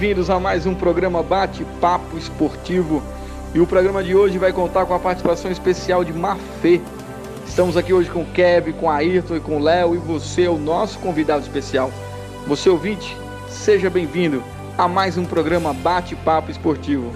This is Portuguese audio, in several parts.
bem-vindos a mais um programa Bate-Papo Esportivo. E o programa de hoje vai contar com a participação especial de Mafê. Estamos aqui hoje com o Kevin, com a Ayrton e com o Léo e você é o nosso convidado especial. Você ouvinte, seja bem-vindo a mais um programa Bate-Papo Esportivo.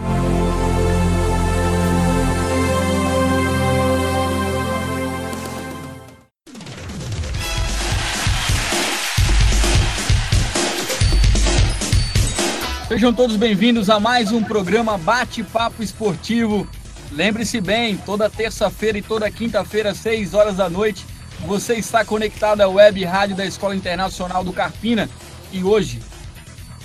Sejam todos bem-vindos a mais um programa Bate-Papo Esportivo. Lembre-se bem, toda terça-feira e toda quinta-feira, às 6 horas da noite, você está conectado à web rádio da Escola Internacional do Carpina. E hoje,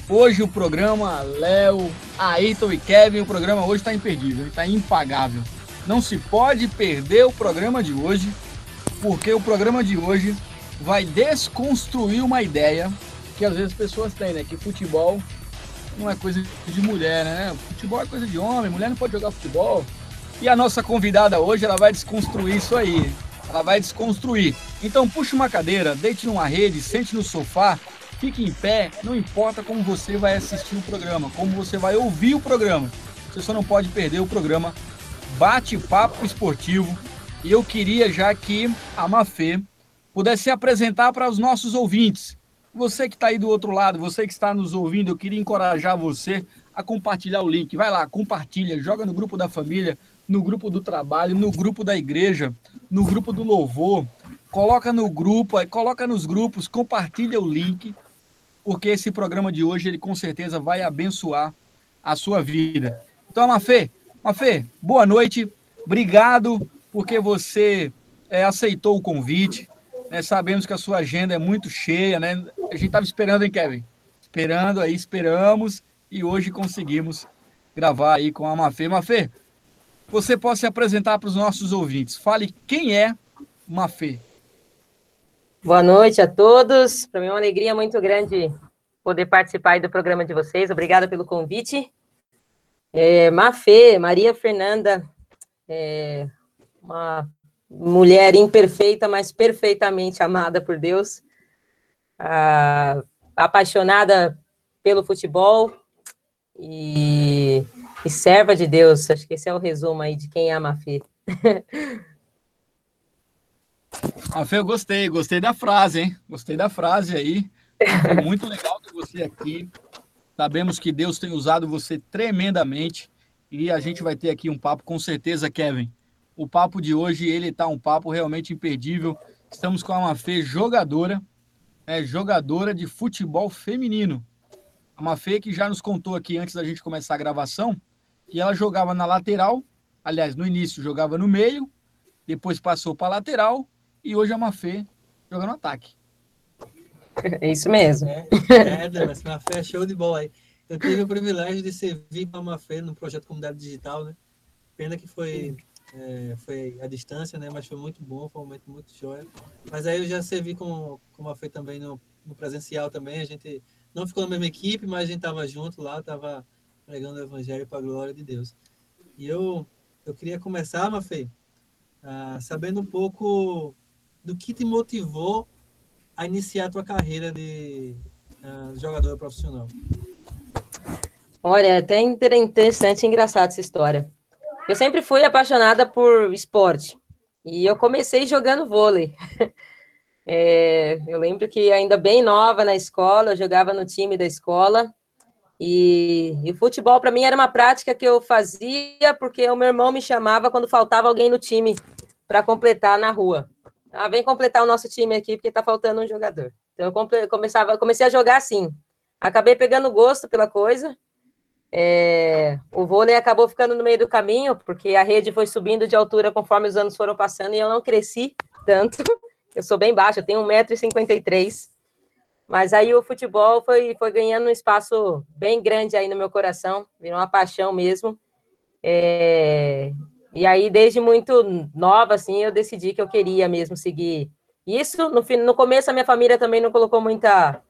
hoje o programa Léo, Ayrton e Kevin, o programa hoje está imperdível, está impagável. Não se pode perder o programa de hoje, porque o programa de hoje vai desconstruir uma ideia que às vezes as pessoas têm, né? Que futebol não é coisa de mulher, né? Futebol é coisa de homem, mulher não pode jogar futebol. E a nossa convidada hoje, ela vai desconstruir isso aí. Ela vai desconstruir. Então puxa uma cadeira, deite numa rede, sente no sofá, fique em pé, não importa como você vai assistir o programa, como você vai ouvir o programa. Você só não pode perder o programa Bate-Papo Esportivo. E eu queria já que a Mafê pudesse se apresentar para os nossos ouvintes. Você que está aí do outro lado, você que está nos ouvindo, eu queria encorajar você a compartilhar o link. Vai lá, compartilha, joga no grupo da família, no grupo do trabalho, no grupo da igreja, no grupo do louvor. Coloca no grupo, coloca nos grupos, compartilha o link, porque esse programa de hoje ele com certeza vai abençoar a sua vida. Então, Mafê, Mafê, boa noite. Obrigado porque você é, aceitou o convite. Né? Sabemos que a sua agenda é muito cheia, né? A gente estava esperando, hein, Kevin? Esperando aí, esperamos e hoje conseguimos gravar aí com a Mafê. Mafê, você pode se apresentar para os nossos ouvintes. Fale quem é Mafê. Boa noite a todos. Para mim é uma alegria muito grande poder participar do programa de vocês. Obrigada pelo convite. É, Mafê, Maria Fernanda, é uma mulher imperfeita, mas perfeitamente amada por Deus, ah, apaixonada pelo futebol e, e, serva de Deus. Acho que esse é o resumo aí de quem ama a Fê. A Fê, eu gostei, gostei da frase, hein? Gostei da frase aí. Foi muito legal ter você aqui. Sabemos que Deus tem usado você tremendamente e a gente vai ter aqui um papo com certeza, Kevin, o papo de hoje, ele tá um papo realmente imperdível. Estamos com a Mafê jogadora, é jogadora de futebol feminino. A Mafê que já nos contou aqui antes da gente começar a gravação, que ela jogava na lateral, aliás, no início jogava no meio, depois passou para lateral e hoje a Mafê joga no ataque. É isso mesmo. É, é mas Mafê é show de bola aí. Eu tive o privilégio de servir com a Mafê no projeto Comunidade Digital, né? Pena que foi é, foi a distância, né? Mas foi muito bom, foi um momento muito joia. Mas aí eu já servi como, como foi também no, no presencial também. A gente não ficou na mesma equipe, mas a gente estava junto lá, estava pregando o evangelho para a glória de Deus. E eu, eu queria começar, Mafê, ah, sabendo um pouco do que te motivou a iniciar a tua carreira de ah, jogador profissional. Olha, é até interessante e engraçado essa história. Eu sempre fui apaixonada por esporte. E eu comecei jogando vôlei. É, eu lembro que ainda bem nova na escola, eu jogava no time da escola. E, e futebol para mim era uma prática que eu fazia porque o meu irmão me chamava quando faltava alguém no time para completar na rua. Ah, vem completar o nosso time aqui porque está faltando um jogador. Então eu comecei a jogar assim. Acabei pegando gosto pela coisa é, o vôlei acabou ficando no meio do caminho, porque a rede foi subindo de altura conforme os anos foram passando e eu não cresci tanto. Eu sou bem baixa, tenho 1,53m. Mas aí o futebol foi, foi ganhando um espaço bem grande aí no meu coração, virou uma paixão mesmo. É, e aí, desde muito nova, assim, eu decidi que eu queria mesmo seguir isso. No, no começo, a minha família também não colocou muita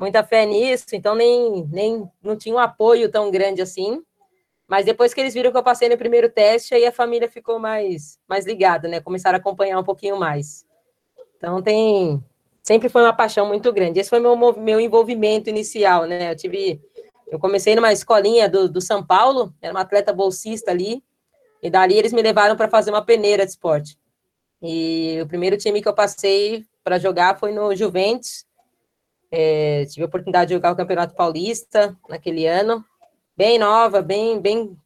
muita fé nisso, então nem, nem não tinha um apoio tão grande assim. Mas depois que eles viram que eu passei no primeiro teste, aí a família ficou mais, mais ligada, né? Começaram a acompanhar um pouquinho mais. Então tem. Sempre foi uma paixão muito grande. Esse foi meu, meu envolvimento inicial, né? Eu tive eu comecei numa escolinha do, do São Paulo, era uma atleta bolsista ali, e dali eles me levaram para fazer uma peneira de esporte. E o primeiro time que eu passei para jogar foi no Juventus. É, tive a oportunidade de jogar o Campeonato Paulista naquele ano, bem nova, bem, bem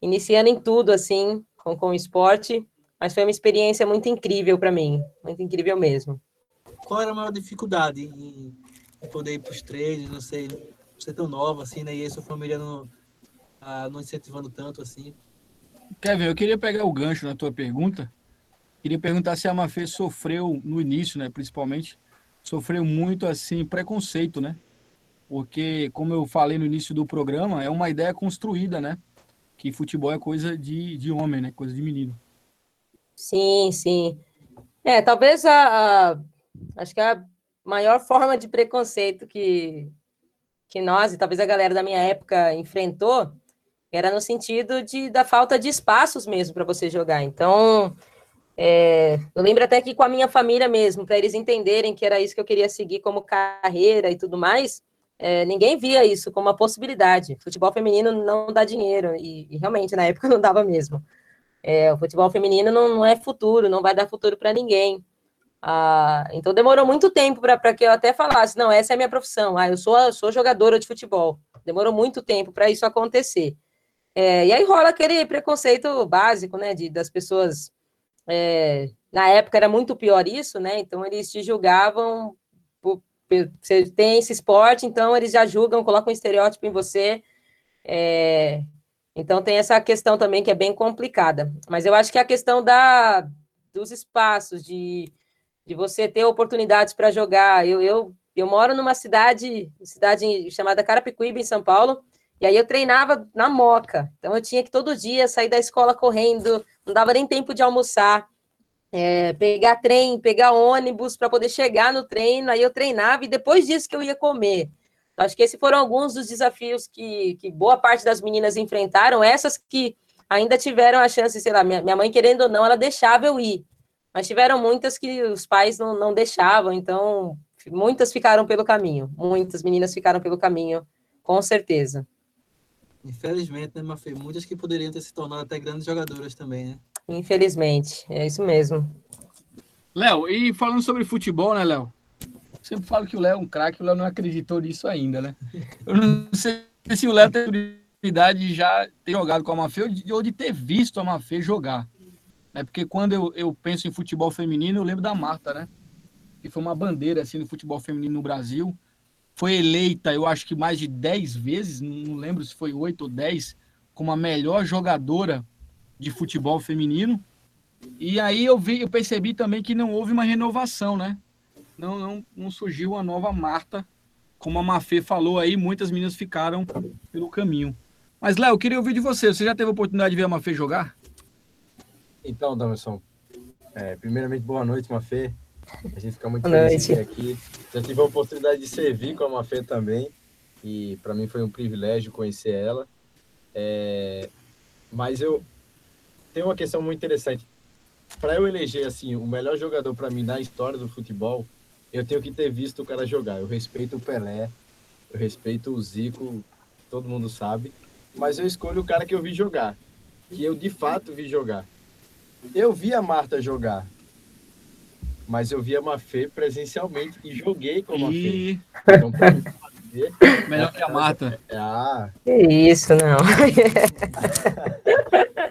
iniciando em tudo assim, com, com o esporte, mas foi uma experiência muito incrível para mim, muito incrível mesmo. Qual era a maior dificuldade em, em poder ir para os treinos, não sei, você tão nova assim, né? E aí sua família não, ah, não incentivando tanto assim. Kevin, eu queria pegar o gancho na tua pergunta. Queria perguntar se a Mafê sofreu no início, né, principalmente, sofreu muito assim preconceito, né? Porque como eu falei no início do programa, é uma ideia construída, né? Que futebol é coisa de, de homem, né? Coisa de menino. Sim, sim. É, talvez a, a acho que a maior forma de preconceito que que nós e talvez a galera da minha época enfrentou era no sentido de da falta de espaços mesmo para você jogar. Então, é, eu lembro até que com a minha família mesmo, para eles entenderem que era isso que eu queria seguir como carreira e tudo mais, é, ninguém via isso como uma possibilidade. Futebol feminino não dá dinheiro, e, e realmente na época não dava mesmo. É, o futebol feminino não, não, é futuro, não vai dar futuro para ninguém. Ah, então demorou muito tempo para que eu até falasse, não, essa é a minha profissão, ah, eu sou, eu sou jogadora de futebol. Demorou muito tempo para isso acontecer. É, e aí rola aquele preconceito básico, né, de, das pessoas. É, na época era muito pior isso, né? Então eles te julgavam. Por, você tem esse esporte, então eles já julgam, colocam um estereótipo em você. É, então tem essa questão também que é bem complicada. Mas eu acho que a questão da, dos espaços, de, de você ter oportunidades para jogar. Eu, eu, eu moro numa cidade, cidade chamada Carapicuíba, em São Paulo, e aí eu treinava na moca. Então eu tinha que todo dia sair da escola correndo, não dava nem tempo de almoçar, é, pegar trem, pegar ônibus para poder chegar no treino. Aí eu treinava e depois disso que eu ia comer. Acho que esses foram alguns dos desafios que, que boa parte das meninas enfrentaram, essas que ainda tiveram a chance, sei lá, minha, minha mãe querendo ou não, ela deixava eu ir. Mas tiveram muitas que os pais não, não deixavam, então muitas ficaram pelo caminho, muitas meninas ficaram pelo caminho, com certeza. Infelizmente, né, Mafê? Muitas que poderiam ter se tornado até grandes jogadoras também, né? Infelizmente, é isso mesmo. Léo, e falando sobre futebol, né, Léo? Sempre falo que o Léo é um craque, o Léo não acreditou nisso ainda, né? Eu não sei se o Léo tem oportunidade de já ter jogado com a Mafê ou de ter visto a Mafê jogar. É porque quando eu, eu penso em futebol feminino, eu lembro da Marta, né? Que foi uma bandeira assim no futebol feminino no Brasil foi eleita, eu acho que mais de 10 vezes, não lembro se foi 8 ou 10, como a melhor jogadora de futebol feminino. E aí eu vi, eu percebi também que não houve uma renovação, né? Não, não, não surgiu uma nova Marta, como a Mafê falou aí, muitas meninas ficaram pelo caminho. Mas, Léo, eu queria ouvir de você. Você já teve a oportunidade de ver a Mafê jogar? Então, Damerson, é, primeiramente, boa noite, Mafê. A gente fica muito Boa feliz de aqui. Já tive a oportunidade de servir com a Mafê também. E para mim foi um privilégio conhecer ela. É... Mas eu tenho uma questão muito interessante. Para eu eleger assim o melhor jogador para mim na história do futebol, eu tenho que ter visto o cara jogar. Eu respeito o Pelé, eu respeito o Zico, todo mundo sabe. Mas eu escolho o cara que eu vi jogar, que eu de fato vi jogar. Eu vi a Marta jogar, mas eu vi a Mafê presencialmente e joguei com a Mafê. E... Então, Melhor que a Marta. É, ah. Que isso, não.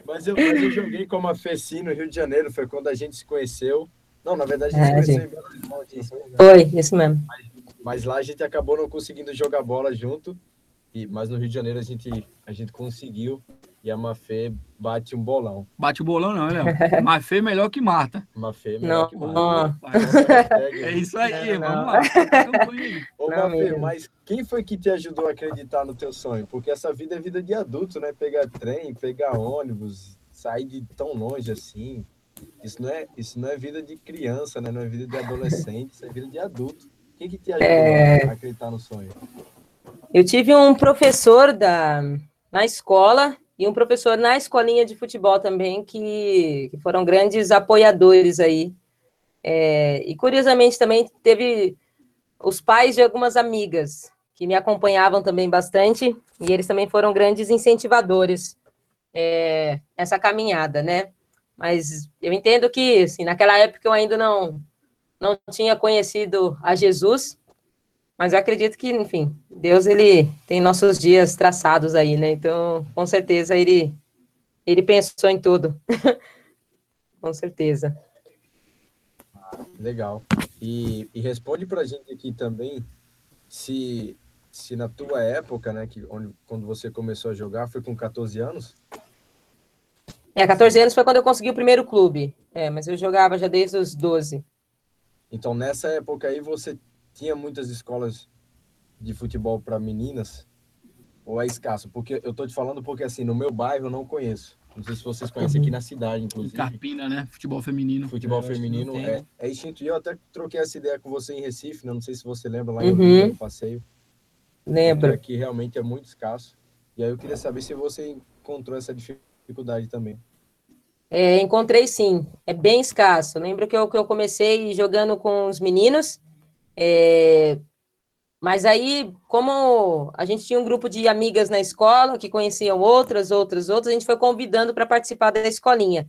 mas, eu, mas eu joguei com a Mafê sim no Rio de Janeiro, foi quando a gente se conheceu. Não, na verdade, a gente é, se conheceu em Belo Horizonte. Foi, isso mesmo. Mas, mas lá a gente acabou não conseguindo jogar bola junto. E, mas no Rio de Janeiro a gente, a gente conseguiu e a Mafê bate um bolão. Bate o bolão, não, Léo. Mafê é melhor que Marta. Mafê é melhor não, que Marta. É isso aí, não, vamos lá. Ô, Mafê, mas quem foi que te ajudou a acreditar no teu sonho? Porque essa vida é vida de adulto, né? Pegar trem, pegar ônibus, sair de tão longe assim. Isso não é, isso não é vida de criança, né? Não é vida de adolescente, isso é vida de adulto. Quem que te ajudou é... a acreditar no sonho? Eu tive um professor da, na escola e um professor na escolinha de futebol também, que, que foram grandes apoiadores aí. É, e curiosamente também teve os pais de algumas amigas que me acompanhavam também bastante, e eles também foram grandes incentivadores é, essa caminhada, né? Mas eu entendo que, assim, naquela época eu ainda não, não tinha conhecido a Jesus, mas eu acredito que, enfim, Deus, ele tem nossos dias traçados aí, né? Então, com certeza, ele, ele pensou em tudo. com certeza. Legal. E, e responde para a gente aqui também se se na tua época, né, que onde, quando você começou a jogar, foi com 14 anos? É, 14 anos foi quando eu consegui o primeiro clube. É, mas eu jogava já desde os 12. Então, nessa época aí, você tinha muitas escolas de futebol para meninas? Ou é escasso? Porque eu tô te falando porque, assim, no meu bairro eu não conheço. Não sei se vocês conhecem aqui na cidade, inclusive. Carpina, né? Futebol feminino. Futebol feminino é, é extinto. E eu até troquei essa ideia com você em Recife, né? Não sei se você lembra lá em uhum. no passeio. Lembra. Aqui realmente é muito escasso. E aí eu queria saber se você encontrou essa dificuldade também. É, encontrei sim, é bem escasso. Lembro que eu, que eu comecei jogando com os meninos, é, mas aí, como a gente tinha um grupo de amigas na escola que conheciam outras, outras, outras, a gente foi convidando para participar da escolinha.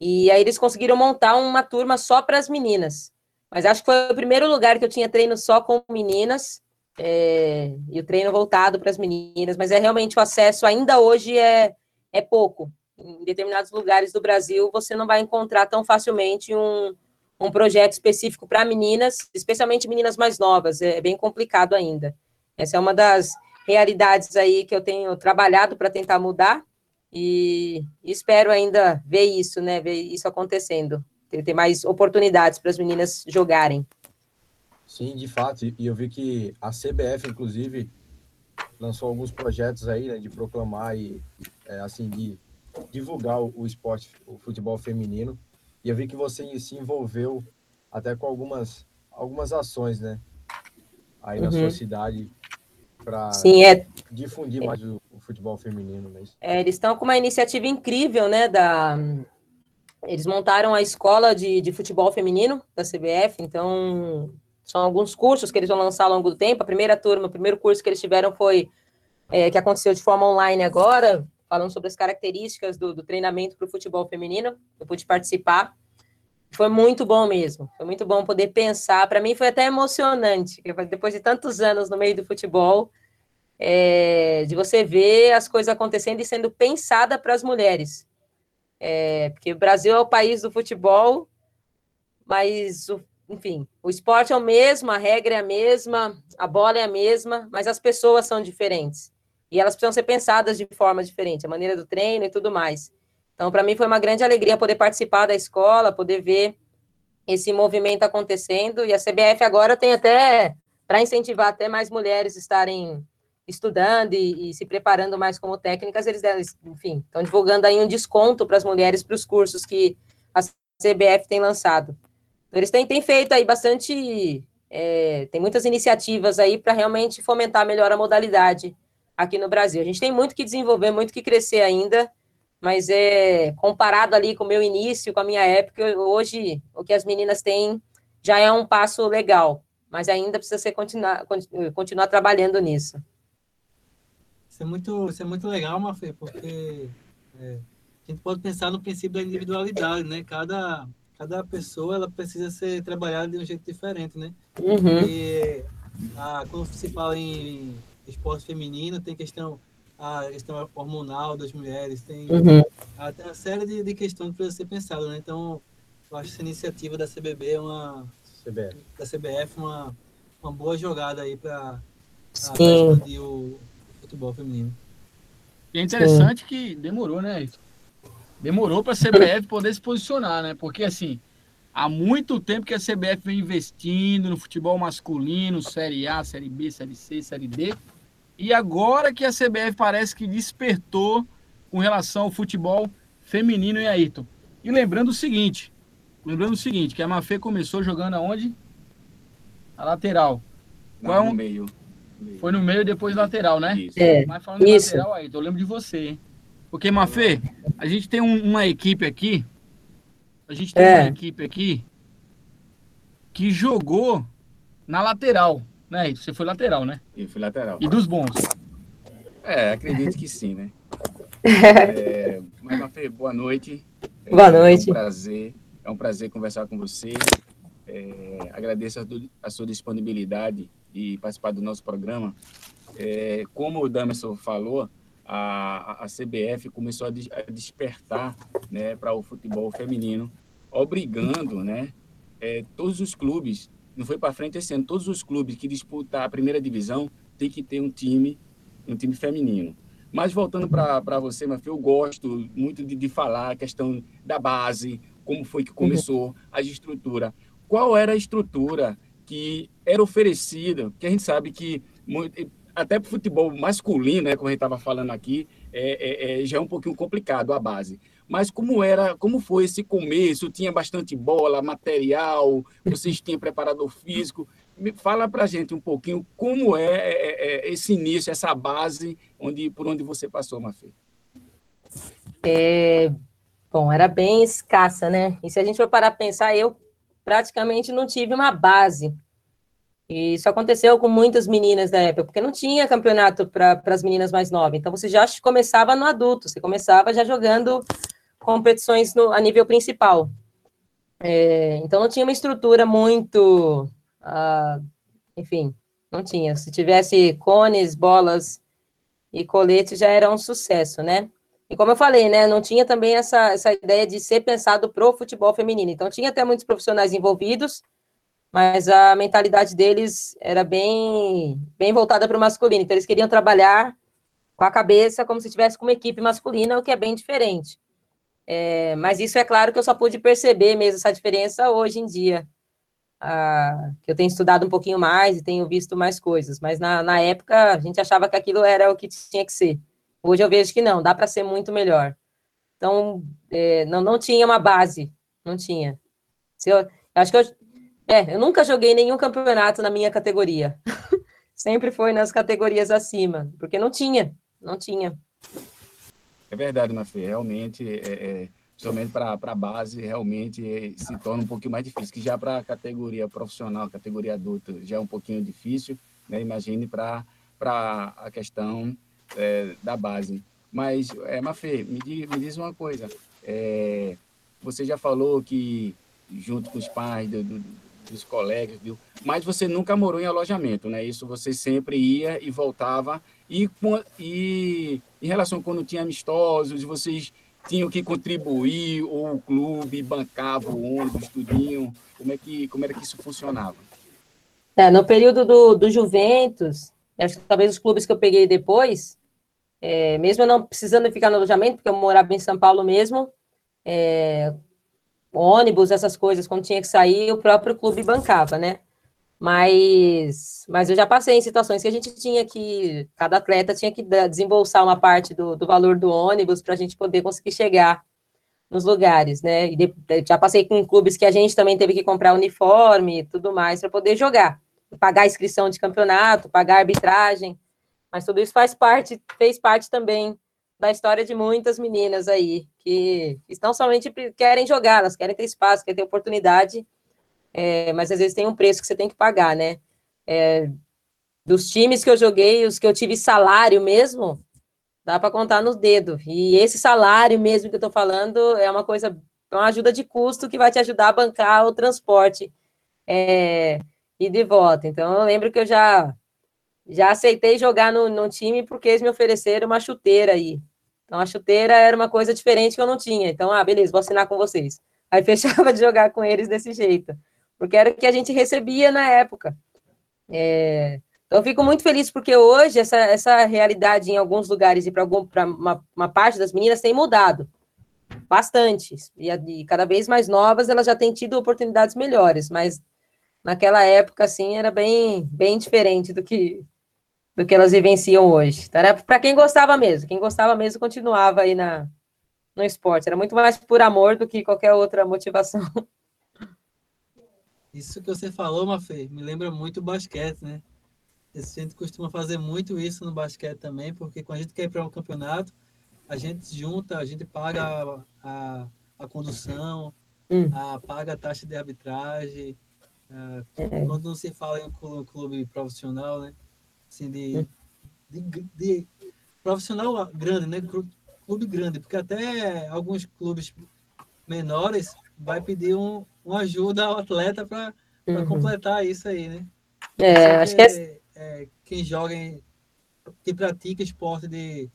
E aí eles conseguiram montar uma turma só para as meninas. Mas acho que foi o primeiro lugar que eu tinha treino só com meninas é, e o treino voltado para as meninas, mas é realmente o acesso ainda hoje é, é pouco. Em determinados lugares do Brasil, você não vai encontrar tão facilmente um, um projeto específico para meninas, especialmente meninas mais novas, é bem complicado ainda. Essa é uma das realidades aí que eu tenho trabalhado para tentar mudar e espero ainda ver isso, né, ver isso acontecendo, ter, ter mais oportunidades para as meninas jogarem. Sim, de fato. E eu vi que a CBF, inclusive, lançou alguns projetos aí, né, de proclamar e, é, assim, de divulgar o, esporte, o futebol feminino. E eu vi que você se envolveu até com algumas, algumas ações, né, aí uhum. na sua uhum. cidade para é, difundir mais o, o, futebol feminino. Né? É, eles estão com uma iniciativa incrível, né, da... Eles montaram a escola de, de futebol feminino da CBF, então são alguns cursos que eles vão lançar ao longo do tempo. A primeira turma, o primeiro curso que eles tiveram foi é, que aconteceu de forma online agora, falando sobre as características do, do treinamento para o futebol feminino. Eu pude participar. Foi muito bom mesmo. Foi muito bom poder pensar. Para mim foi até emocionante, depois de tantos anos no meio do futebol, é, de você ver as coisas acontecendo e sendo pensada para as mulheres. É, porque o Brasil é o país do futebol, mas o enfim, o esporte é o mesmo, a regra é a mesma, a bola é a mesma, mas as pessoas são diferentes. E elas precisam ser pensadas de forma diferente, a maneira do treino e tudo mais. Então, para mim foi uma grande alegria poder participar da escola, poder ver esse movimento acontecendo. E a CBF agora tem até, para incentivar até mais mulheres estarem estudando e, e, se preparando mais como técnicas, eles, enfim, estão divulgando aí um desconto para as mulheres para os cursos que a CBF tem lançado. Eles têm, têm feito aí bastante. É, tem muitas iniciativas aí para realmente fomentar melhor a modalidade aqui no Brasil. A gente tem muito que desenvolver, muito que crescer ainda, mas é comparado ali com o meu início, com a minha época, hoje o que as meninas têm já é um passo legal, mas ainda precisa ser continuar, continuar trabalhando nisso. Isso é muito, isso é muito legal, Mafê, porque é, a gente pode pensar no princípio da individualidade, né? Cada cada pessoa ela precisa ser trabalhada de um jeito diferente, né? Uhum. E a, quando se fala em esporte feminino, tem questão a questão hormonal das mulheres, tem uhum. até uma série de, de questões para ser pensado, né? Então, eu acho essa iniciativa da CBB é uma CBF. da CBF uma, uma boa jogada aí para expandir o futebol feminino. E é interessante Sim. que demorou, né, demorou para a CBF poder se posicionar, né? Porque assim, há muito tempo que a CBF vem investindo no futebol masculino, Série A, Série B, Série C, Série D. E agora que a CBF parece que despertou com relação ao futebol feminino em Ayrton. E lembrando o seguinte, lembrando o seguinte, que a Mafê começou jogando aonde? A lateral. Não, Qual é um... no meio. Foi no meio e depois lateral, né? Isso. É, Mas falando de lateral, Ayrton, eu lembro de você, hein? Porque, Mafê, a gente tem um, uma equipe aqui. A gente tem é. uma equipe aqui que jogou na lateral. Né? Você foi lateral, né? E fui lateral. E dos bons? É, acredito que sim, né? É, mas, Mafê, boa noite. Boa noite. É um prazer, é um prazer conversar com você. É, agradeço a, a, sua disponibilidade e participar do nosso programa. É, como o Damerson falou, a, a CBF começou a, a despertar né, para o futebol feminino, obrigando né, é, todos os clubes, não foi para frente esse ano, todos os clubes que disputam a primeira divisão tem que ter um time, um time feminino. Mas voltando para você, Mafia, eu gosto muito de, de falar a questão da base, como foi que começou, a estrutura. Qual era a estrutura que era oferecida? Que a gente sabe que até para o futebol masculino, né, como a gente estava falando aqui, é, é, é, já é um pouquinho complicado a base. Mas como era, como foi esse começo? Tinha bastante bola, material, vocês tinham preparador físico. Me fala para gente um pouquinho como é, é, é, esse início, essa base onde, por onde você passou, Mafê. É, bom, era bem escassa, né? E se a gente for parar a pensar, eu praticamente não tive uma base. E isso aconteceu com muitas meninas da época, porque não tinha campeonato para as meninas mais novas. Então você já começava no adulto, você começava já jogando competições no, a nível principal. É, então não tinha uma estrutura muito ah, enfim, não tinha. Se tivesse cones, bolas e coletes, já era um sucesso, né? E como eu falei, né, não tinha também essa, essa ideia de ser pensado pro futebol feminino. Então, tinha até muitos profissionais envolvidos, mas a mentalidade deles era bem, bem voltada para o masculino. Então, eles queriam trabalhar com a cabeça como se tivesse com uma equipe masculina, o que é bem diferente. É, mas isso é claro que eu só pude perceber mesmo essa diferença hoje em dia, que eu tenho estudado um pouquinho mais e tenho visto mais coisas, mas na, na época a gente achava que aquilo era o que tinha que ser. Hoje eu vejo que não, dá para ser muito melhor. Então, é, não, não tinha uma base, não tinha. Se eu acho que eu, é, eu nunca joguei nenhum campeonato na minha categoria. Sempre foi nas categorias acima, porque não tinha, não tinha. É verdade, Mafê, realmente é, é somente para a base, realmente se torna um pouquinho mais difícil, que já para a categoria profissional, categoria adulta, já é um pouquinho difícil, né? imagine para a questão é, da base. Mas, é, Mafê, me diz, me diz uma coisa, é, você já falou que junto com os pais, do, do, dos colegas, viu? mas você nunca morou em alojamento, né? Isso você sempre ia e voltava. E, e em relação quando tinha amistosos, vocês tinham que contribuir, ou o clube bancava o ônibus, tudinho? Como, é que, como era que isso funcionava? É, no período do, do Juventus, acho que talvez os clubes que eu peguei depois, é, mesmo eu não precisando ficar no alojamento, porque eu morava em São Paulo mesmo, é, ônibus, essas coisas, quando tinha que sair, o próprio clube bancava, né? Mas, mas eu já passei em situações que a gente tinha que, cada atleta tinha que desembolsar uma parte do, do valor do ônibus para a gente poder conseguir chegar nos lugares, né? E de, já passei com clubes que a gente também teve que comprar uniforme e tudo mais para poder jogar, pagar inscrição de campeonato, pagar arbitragem, mas tudo isso faz parte, fez parte também da história de muitas meninas aí que estão somente querem jogar, elas querem ter espaço, querem ter oportunidade é, mas às vezes tem um preço que você tem que pagar, né? É, dos times que eu joguei, os que eu tive salário mesmo, dá para contar nos dedos. E esse salário mesmo que eu estou falando é uma coisa, uma ajuda de custo que vai te ajudar a bancar o transporte é, e de volta. Então, eu lembro que eu já já aceitei jogar no, no time porque eles me ofereceram uma chuteira aí. Então, a chuteira era uma coisa diferente que eu não tinha. Então, ah, beleza, vou assinar com vocês. Aí fechava de jogar com eles desse jeito porque era o que a gente recebia na época. É, então, eu fico muito feliz porque hoje essa, essa realidade em alguns lugares e para uma, uma parte das meninas tem mudado bastante. E, e, cada vez mais novas elas já têm tido oportunidades melhores, mas naquela época, assim, era bem, bem diferente do que, do que elas vivenciam hoje. Então, era para quem gostava mesmo. Quem gostava mesmo continuava aí na, no esporte. Era muito mais por amor do que qualquer outra motivação. Isso que você falou, Mafê, me lembra muito o basquete, né? A gente costuma fazer muito isso no basquete também, porque quando a gente quer ir para um campeonato, a gente junta, a gente paga a, a, a condução, hum. a, paga a taxa de arbitragem, é. Quando não se fala em um clube profissional, né? Assim, de, de, de profissional grande, né? Clube grande, porque até alguns clubes menores vai pedir um, uma ajuda ao atleta para uhum. completar isso aí, né? É, acho que, é... é... quem joga, em, que pratica esporte de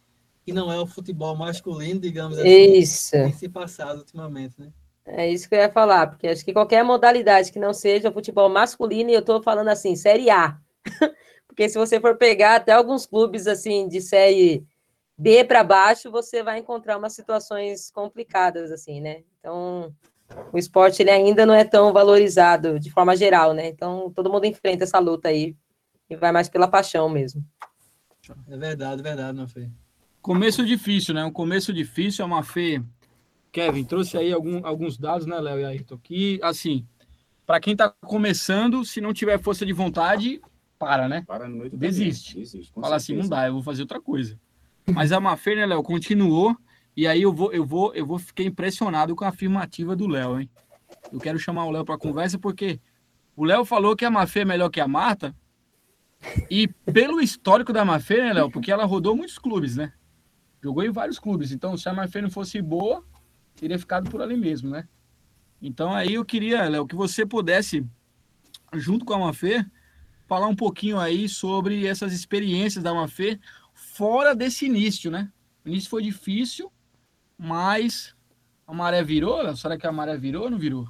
que não é o futebol masculino, digamos assim, isso. tem se passado ultimamente, né? É isso que eu ia falar, porque acho que qualquer modalidade que não seja futebol masculino, e eu estou falando assim, Série A. porque se você for pegar até alguns clubes assim de série B para baixo, você vai encontrar umas situações complicadas assim, né? Então, o esporte ele ainda não é tão valorizado de forma geral, né? Então, todo mundo enfrenta essa luta aí e vai mais pela paixão mesmo. É verdade, é verdade, não foi? Começo difícil, né? Um começo difícil, é uma fé. Kevin trouxe aí algum, alguns dados, né, Léo e Ayrton? Que, assim, para quem está começando, se não tiver força de vontade, para, né? Para no meio Desiste. Desiste Fala certeza. assim, não dá, eu vou fazer outra coisa. Mas a Mafê, né, Léo, continuou. E aí eu vou, eu vou, eu vou ficar impressionado com a afirmativa do Léo, hein? Eu quero chamar o Léo para conversa porque o Léo falou que a Mafê é melhor que a Marta. E pelo histórico da Mafê, né, Léo? Porque ela rodou muitos clubes, né? Jogou em vários clubes. Então, se a Marfê não fosse boa, teria ficado por ali mesmo, né? Então, aí eu queria, Léo, que você pudesse, junto com a Mafê, falar um pouquinho aí sobre essas experiências da Mafê fora desse início, né? O início foi difícil, mas a maré virou? Será que a maré virou ou não virou?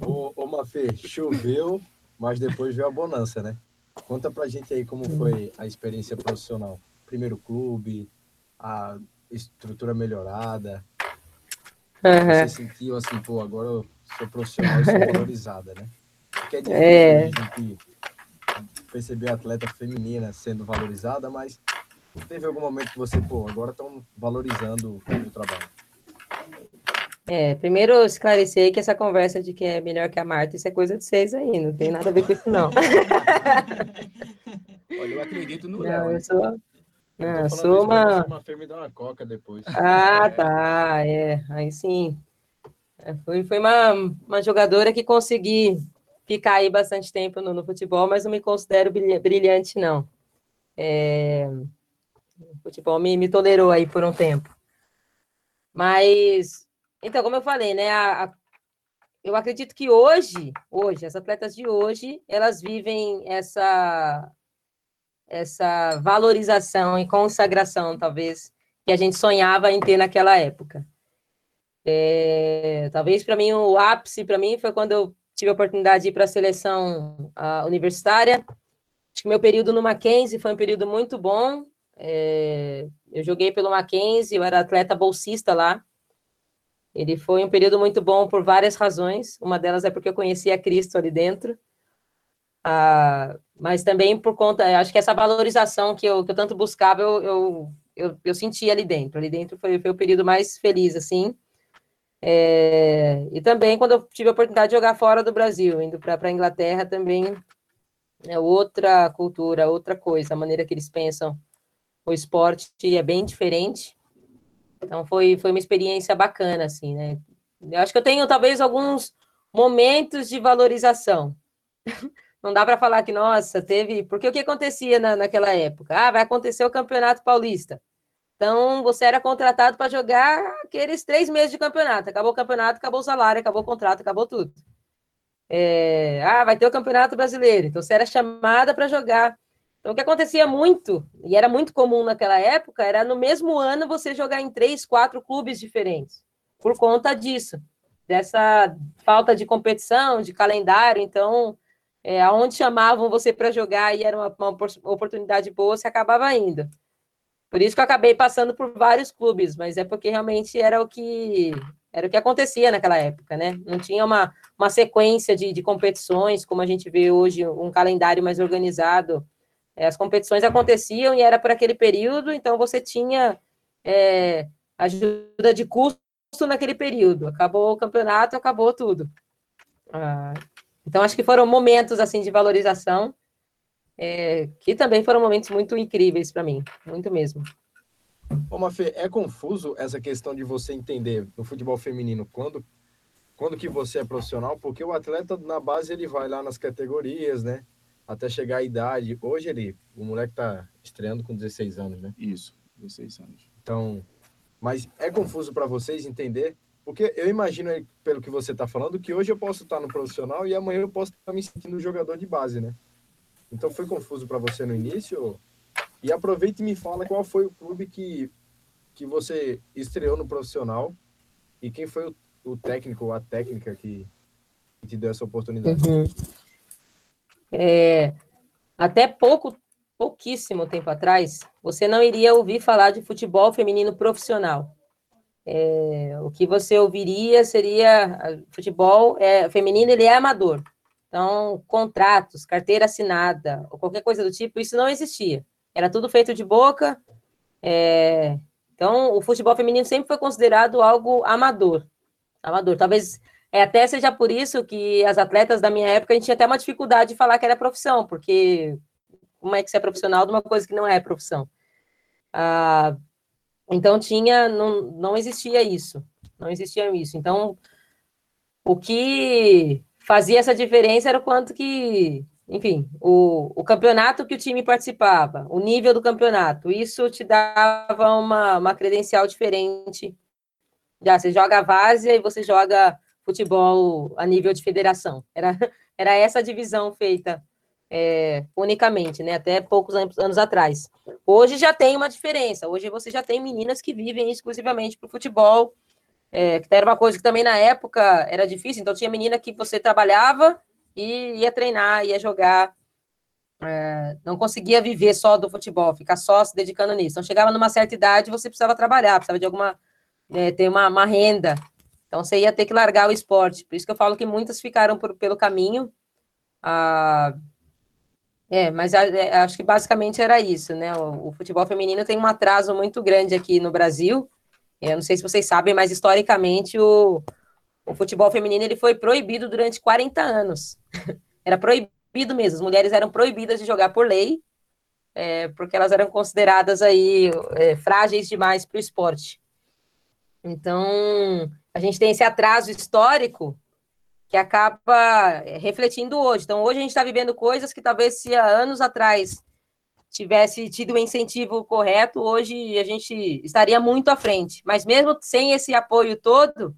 Ô, ô Mafê, choveu, mas depois veio a bonança, né? Conta pra gente aí como foi a experiência profissional. Primeiro clube, a estrutura melhorada? Uhum. Você sentiu assim, pô, agora eu sou profissional e sou valorizada, né? Porque é difícil é. a gente perceber a atleta feminina sendo valorizada, mas teve algum momento que você, pô, agora estão valorizando o trabalho? É, primeiro esclarecer que essa conversa de que é melhor que a Marta, isso é coisa de vocês aí, não tem nada a ver com isso, não. Olha, eu acredito no Léo. Eu sou, ah, sou uma... uma me dá uma coca depois. Ah, tá, é, aí sim. É, foi, foi uma, uma jogadora que consegui ficar aí bastante tempo no, no futebol, mas não me considero brilhante, não. É, o futebol me, me tolerou aí por um tempo. Mas, então, como eu falei, né, a, a, eu acredito que hoje, hoje, as atletas de hoje, elas vivem essa essa valorização e consagração, talvez, que a gente sonhava em ter naquela época. É, talvez para mim o ápice para mim foi quando eu tive a oportunidade de ir para a seleção uh, universitária. Acho que meu período no Mackenzie foi um período muito bom. É, eu joguei pelo Mackenzie, eu era atleta bolsista lá. Ele foi um período muito bom por várias razões. Uma delas é porque eu conhecia Cristo ali dentro. Ah, mas também por conta, acho que essa valorização que eu, que eu tanto buscava, eu, eu, eu, eu senti ali dentro. Ali dentro foi, foi o período mais feliz, assim. É, e também quando eu tive a oportunidade de jogar fora do Brasil, indo para a Inglaterra também é outra cultura, outra coisa, a maneira que eles pensam o esporte é bem diferente. Então foi, foi uma experiência bacana, assim, né? Eu acho que eu tenho talvez alguns momentos de valorização. Não dá para falar que, nossa, teve. Porque o que acontecia na, naquela época? Ah, vai acontecer o Campeonato Paulista. Então, você era contratado para jogar aqueles três meses de campeonato. Acabou o campeonato, acabou o salário, acabou o contrato, acabou tudo. É... Ah, vai ter o Campeonato Brasileiro. Então, você era chamada para jogar. Então, o que acontecia muito, e era muito comum naquela época, era no mesmo ano você jogar em três, quatro clubes diferentes. Por conta disso, dessa falta de competição, de calendário. Então, é, aonde chamavam você para jogar e era uma, uma, oportunidade boa, você acabava indo. Por isso que eu acabei passando por vários clubes, mas é porque realmente era o que era o que acontecia naquela época, né? Não tinha uma, uma sequência de, de competições, como a gente vê hoje, um calendário mais organizado. É, as competições aconteciam e era por aquele período, então você tinha é, ajuda de custo naquele período. Acabou o campeonato, acabou tudo. Ah, então, acho que foram momentos assim de valorização, é, que também foram momentos muito incríveis para mim, muito mesmo. Ô, Mafê, é confuso essa questão de você entender no futebol feminino quando quando que você é profissional, porque o atleta na base ele vai lá nas categorias, né? Até chegar a idade. Hoje ele, o moleque tá estreando com 16 anos, né? Isso, 16 anos. Então, mas é confuso para vocês entender, porque eu imagino pelo que você está falando que hoje eu posso estar no profissional e amanhã eu posso estar me sentindo jogador de base, né? Então foi confuso para você no início? E aproveita e me fala qual foi o clube que que você estreou no profissional e quem foi o o técnico ou a técnica que, que te deu essa oportunidade? Uhum. É, até pouco, pouquíssimo tempo atrás, você não iria ouvir falar de futebol feminino profissional. É, o que você ouviria seria futebol é, feminino, ele é amador. Então, contratos, carteira assinada, ou qualquer coisa do tipo, isso não existia. Era tudo feito de boca. É, então, o futebol feminino sempre foi considerado algo amador amador. Talvez é, até seja por isso que as atletas da minha época a gente tinha até uma dificuldade de falar que era profissão, porque como é que você é profissional de uma coisa que não é profissão? Ah, então tinha, não, não existia isso, não existia isso. Então, o que fazia essa diferença era o quanto que, enfim, o, o campeonato que o time participava, o nível do campeonato, isso te dava uma, uma credencial diferente já, você joga várzea e você joga futebol a nível de federação. Era, era essa divisão feita é, unicamente, né? Até poucos anos, anos atrás. Hoje já tem uma diferença. Hoje você já tem meninas que vivem exclusivamente para o futebol, é, que era uma coisa que também na época era difícil. Então tinha menina que você trabalhava e ia treinar, ia jogar. É, não conseguia viver só do futebol, ficar só se dedicando nisso. Então chegava numa certa idade, você precisava trabalhar, precisava de alguma é, ter uma, uma, renda. Então, você ia ter que largar o esporte. Por isso que eu falo que muitas ficaram por, pelo caminho. Ah, é, mas é, acho que basicamente era isso, né? O, o, futebol feminino tem um atraso muito grande aqui no Brasil. Eu não sei se vocês sabem, mas historicamente o, o futebol feminino ele foi proibido durante 40 anos. era proibido mesmo. As mulheres eram proibidas de jogar por lei, é, porque elas eram consideradas aí é, frágeis demais para o esporte. Então, a gente tem esse atraso histórico que acaba é, refletindo hoje. Então, hoje a gente está vivendo coisas que talvez se há anos atrás tivesse tido o um incentivo correto, hoje a gente estaria muito à frente. Mas mesmo sem esse apoio todo,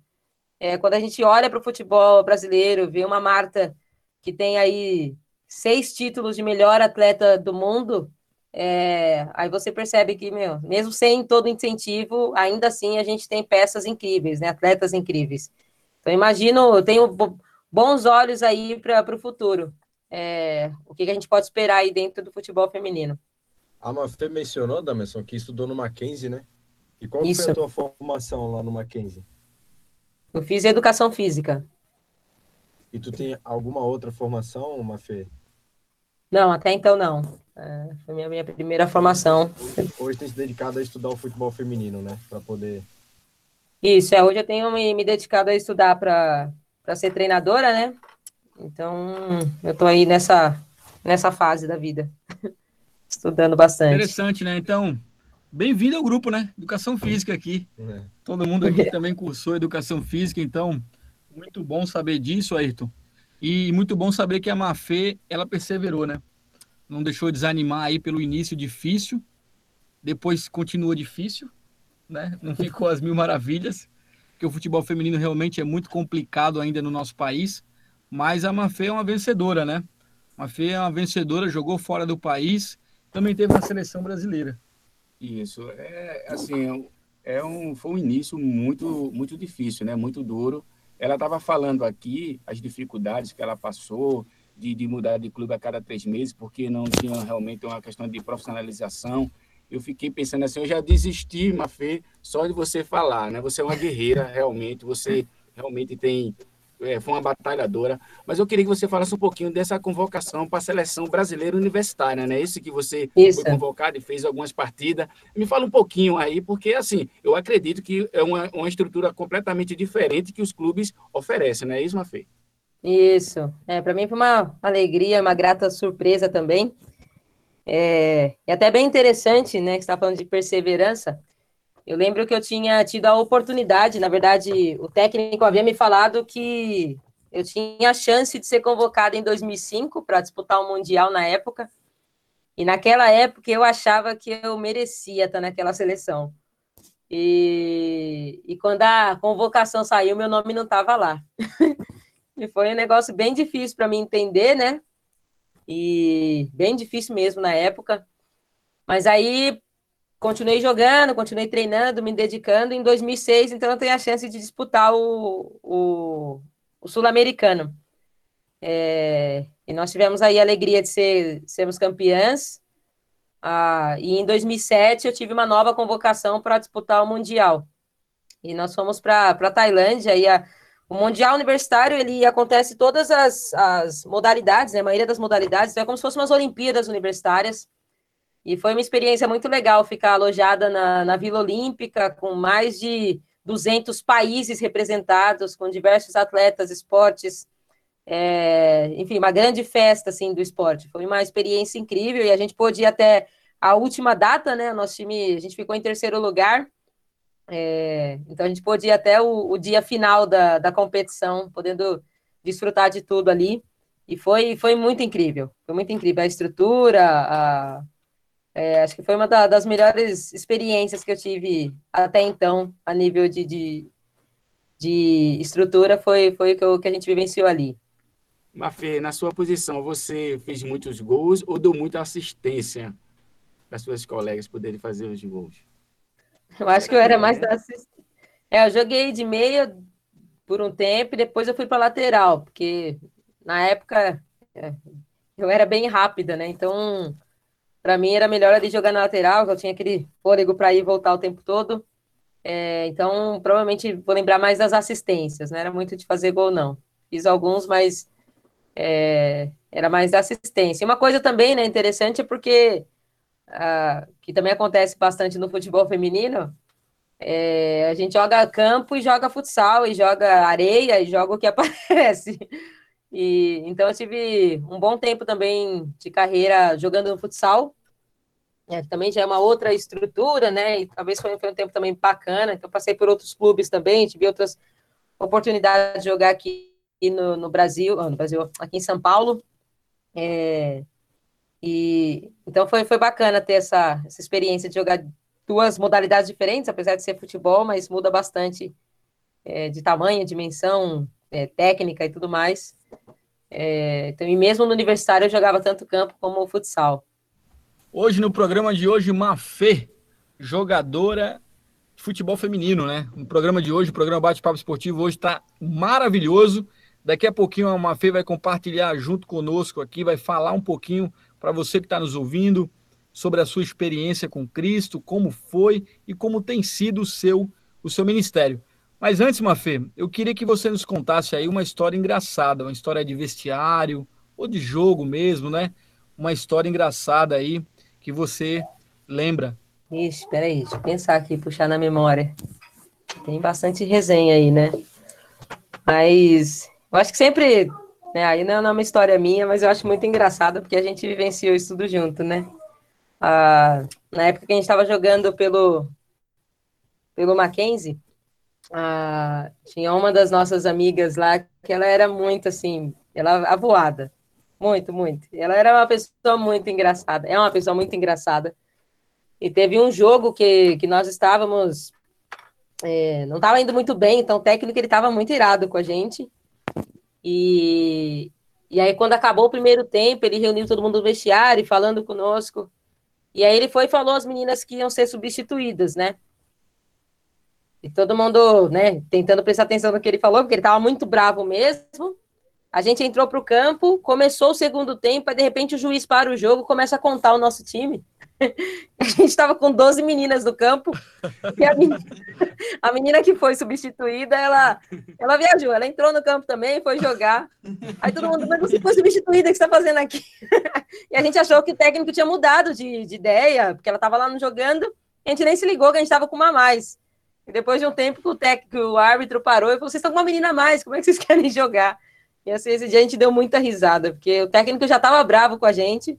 é, quando a gente olha para o futebol brasileiro, vê uma Marta que tem aí seis títulos de melhor atleta do mundo, é, aí você percebe que, meu, mesmo sem todo incentivo, ainda assim a gente tem peças incríveis, né? Atletas incríveis. Então, imagino, eu tenho bons olhos aí para o futuro. É, o que, que, a gente pode esperar aí dentro do futebol feminino? A Mafê mencionou, Damerson, que estudou no Mackenzie, né? E qual Isso. foi a tua formação lá no Mackenzie? Eu fiz educação física. E tu tem alguma outra formação, Mafê? Não, até então não. É, foi minha, minha primeira formação. Hoje tem se dedicado a estudar o futebol feminino, né? Para poder. Isso, é. Hoje eu tenho me, me dedicado a estudar para ser treinadora, né? Então, eu estou aí nessa, nessa fase da vida. Estudando bastante. Interessante, né? Então, bem-vindo ao grupo, né? Educação Física aqui. É. Todo mundo aqui também cursou Educação Física, então, muito bom saber disso, Ayrton. E muito bom saber que a Mafê, ela perseverou, né? Não deixou desanimar aí pelo início difícil, depois continuou difícil, né? Não ficou as mil maravilhas, que o futebol feminino realmente é muito complicado ainda no nosso país, mas a Mafê é uma vencedora, né? A Mafê é uma vencedora, jogou fora do país, também teve uma seleção brasileira. Isso, é assim, é um, foi um início muito, muito difícil, né? Muito duro. Ela estava falando aqui as dificuldades que ela passou, de, de mudar de clube a cada três meses, porque não tinha realmente uma questão de profissionalização. Eu fiquei pensando assim, eu já desisti, Mafê, só de você falar, né? Você é uma guerreira, realmente, você realmente tem é, foi uma batalhadora. Mas eu queria que você falasse um pouquinho dessa convocação para a seleção brasileira universitária, né? Esse que você Isso. foi convocado e fez algumas partidas. Me fala um pouquinho aí, porque assim, eu acredito que é uma, uma estrutura completamente diferente que os clubes oferecem, não é isso, Mafê? Isso. É, para mim foi uma alegria, uma grata surpresa também. É, e até bem interessante, né, que está falando de perseverança. eu lembro que eu tinha tido a oportunidade, na verdade, o técnico havia me falado que eu tinha a chance de ser convocada em 2005 para disputar o Mundial na época. E naquela época eu achava que eu merecia estar naquela seleção. E, e quando a convocação saiu, meu nome não estava lá. e foi um negócio bem difícil para mim entender, né? E bem difícil mesmo na época. Mas aí continuei jogando, continuei treinando, me dedicando. Em 2006, então eu tenho a chance de disputar o, o, o Sul-Americano. É, e nós tivemos aí a alegria de ser, sermos campeãs. Ah, e em 2007 eu tive uma nova convocação para disputar o Mundial. E nós fomos para a Tailândia. E a, o Mundial Universitário ele acontece todas as, as modalidades, né, a maioria das modalidades, então é como se fossem umas Olimpíadas Universitárias. E foi uma experiência muito legal ficar alojada na, na Vila Olímpica, com mais de 200 países representados, com diversos atletas, esportes, é, enfim, uma grande festa assim do esporte. Foi uma experiência incrível e a gente pôde ir até a última data, né? Nosso time, a gente ficou em terceiro lugar. É, então a gente pôde ir até o, o, dia final da, da competição, podendo desfrutar de tudo ali. E foi, foi muito incrível. Foi muito incrível a estrutura, a, é, acho que foi uma da, das melhores experiências que eu tive até então, a nível de, de, de estrutura, foi, foi o que, que a gente vivenciou ali. Mafê, na sua posição, você fez muitos gols ou deu muita assistência para suas colegas poderem fazer os gols? Eu acho que eu era mais da assistência. É, eu joguei de meia por um tempo e depois eu fui para lateral, porque na época é, eu era bem rápida, né? Então, para mim era melhor ali jogar na lateral, eu tinha aquele fôlego para ir e voltar o tempo todo. É, então, provavelmente vou lembrar mais das assistências, não era muito de fazer gol, não. Fiz alguns, mas é, era mais da assistência. Uma coisa também né, interessante é porque, ah, que também acontece bastante no futebol feminino, é, a gente joga campo e joga futsal, e joga areia, e joga o que aparece. E, então, eu tive um bom tempo também de carreira jogando no futsal, é, também já é uma outra estrutura, né? E talvez foi, foi um tempo também bacana. Então, passei por outros clubes também, tive outras oportunidades de jogar aqui no, no Brasil, no Brasil, aqui em São Paulo. É, e então foi, foi bacana ter essa, essa experiência de jogar duas modalidades diferentes, apesar de ser futebol, mas muda bastante é, de tamanho, dimensão, é, técnica e tudo mais. É, então, e mesmo no universitário eu jogava tanto campo como futsal. Hoje, no programa de hoje, Mafê, jogadora de futebol feminino, né? No programa de hoje, o programa Bate-Papo Esportivo hoje está maravilhoso. Daqui a pouquinho a Mafê vai compartilhar junto conosco aqui, vai falar um pouquinho para você que está nos ouvindo sobre a sua experiência com Cristo, como foi e como tem sido o seu, o seu ministério. Mas antes, Mafê, eu queria que você nos contasse aí uma história engraçada, uma história de vestiário ou de jogo mesmo, né? Uma história engraçada aí que você lembra. Ixi, peraí, deixa eu pensar aqui, puxar na memória. Tem bastante resenha aí, né? Mas eu acho que sempre, né, aí não é uma história minha, mas eu acho muito engraçado porque a gente vivenciou isso tudo junto, né? Ah, na época que a gente estava jogando pelo, pelo Mackenzie, ah, tinha uma das nossas amigas lá que ela era muito assim, ela avoada, muito, muito. Ela era uma pessoa muito engraçada, é uma pessoa muito engraçada. E teve um jogo que, que nós estávamos, é, não estava indo muito bem, então o técnico ele estava muito irado com a gente. E, e aí, quando acabou o primeiro tempo, ele reuniu todo mundo no vestiário, falando conosco. E aí ele foi e falou às meninas que iam ser substituídas, né? E todo mundo, né, tentando prestar atenção no que ele falou, porque ele estava muito bravo mesmo. A gente entrou para o campo, começou o segundo tempo, aí de repente o juiz para o jogo, começa a contar o nosso time. a gente estava com 12 meninas no campo, e a menina, a menina, que foi substituída, ela, ela viajou, ela entrou no campo também, foi jogar. Aí todo mundo, mas você foi substituída, o que você está fazendo aqui? e a gente achou que o técnico tinha mudado de, de ideia, porque ela estava lá no jogando, a gente nem se ligou que a gente estava com uma a mais. E depois de um tempo o técnico, o árbitro parou e falou: vocês estão com uma menina a mais, como é que vocês querem jogar? E assim, esse dia a gente deu muita risada, porque o técnico já estava bravo com a gente,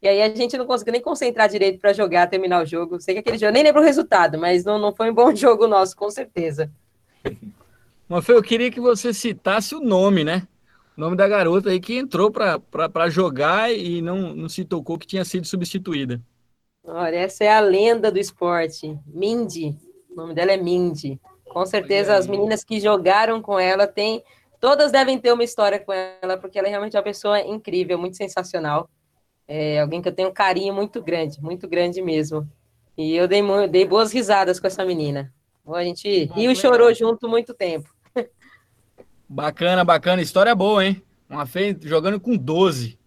E aí a gente não conseguiu nem concentrar direito para jogar, terminar o jogo. Sei que aquele jogo, nem lembro o resultado, mas não, não foi um bom jogo nosso, com certeza. Mafê, eu queria que você citasse o nome, né? O nome da garota aí que entrou para jogar e não, não se tocou que tinha sido substituída. Olha, essa é a lenda do esporte. Mindy. O nome dela é Mindy. Com certeza as meninas que jogaram com ela têm. Todas devem ter uma história com ela, porque ela é realmente uma pessoa incrível, muito sensacional. É alguém que eu tenho um carinho muito grande, muito grande mesmo. E eu dei, dei boas risadas com essa menina. A gente riu e chorou junto muito tempo. Bacana, bacana. História boa, hein? Uma feia jogando com 12.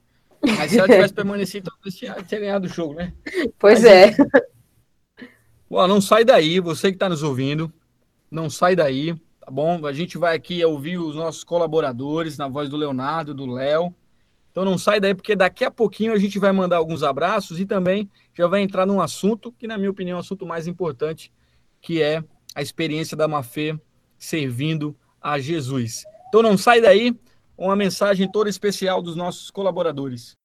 Mas se ela tivesse permanecido, talvez tinha, tinha ganhado o jogo, né? Pois Mas, é. Bom, não sai daí, você que está nos ouvindo, não sai daí, tá bom? A gente vai aqui ouvir os nossos colaboradores, na voz do Leonardo, do Léo. Então não sai daí, porque daqui a pouquinho a gente vai mandar alguns abraços e também já vai entrar num assunto que, na minha opinião, é o assunto mais importante, que é a experiência da Mafê servindo a Jesus. Então não sai daí, uma mensagem toda especial dos nossos colaboradores.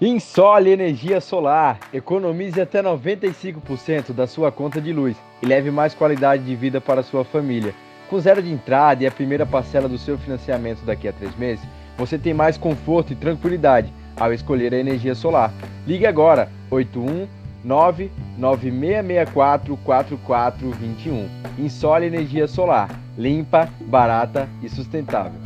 Insole Energia Solar. Economize até 95% da sua conta de luz e leve mais qualidade de vida para sua família. Com zero de entrada e a primeira parcela do seu financiamento daqui a três meses, você tem mais conforto e tranquilidade ao escolher a energia solar. Ligue agora 81 99664 4421. Insole Energia Solar. Limpa, barata e sustentável.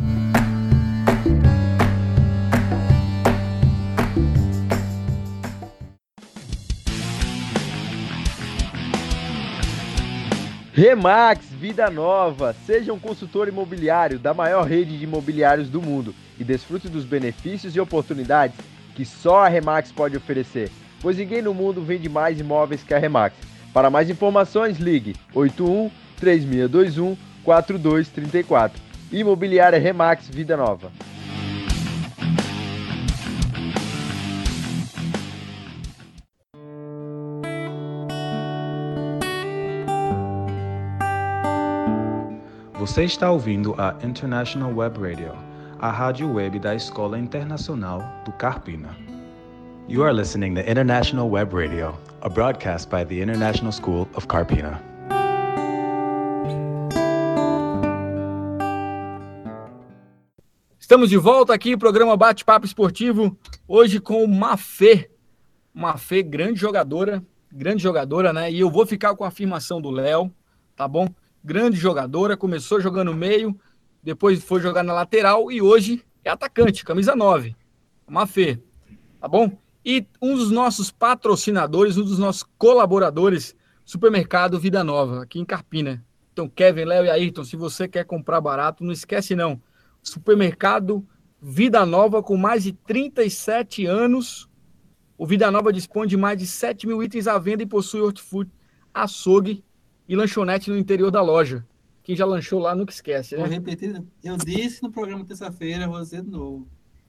Remax Vida Nova. Seja um consultor imobiliário da maior rede de imobiliários do mundo e desfrute dos benefícios e oportunidades que só a Remax pode oferecer pois ninguém no mundo vende mais imóveis que a Remax. Para mais informações, ligue 81 3621 4234. Imobiliária Remax Vida Nova. Você está ouvindo a International Web Radio, a rádio web da Escola Internacional do Carpina. You are listening to International Web Radio, a broadcast by the International School of Carpina. Estamos de volta aqui, programa Bate-Papo Esportivo, hoje com Mafê. Mafê, grande jogadora, grande jogadora, né? E eu vou ficar com a afirmação do Léo, tá bom? Grande jogadora, começou jogando meio, depois foi jogar na lateral e hoje é atacante, camisa 9. Mafê, tá bom? E um dos nossos patrocinadores, um dos nossos colaboradores, Supermercado Vida Nova, aqui em Carpina. Então, Kevin, Léo e Ayrton, se você quer comprar barato, não esquece não. Supermercado Vida Nova, com mais de 37 anos. O Vida Nova dispõe de mais de 7 mil itens à venda e possui hortifruti, açougue e lanchonete no interior da loja. Quem já lanchou lá nunca esquece, né? Vou repetir, eu disse no programa terça-feira, vou dizer de novo.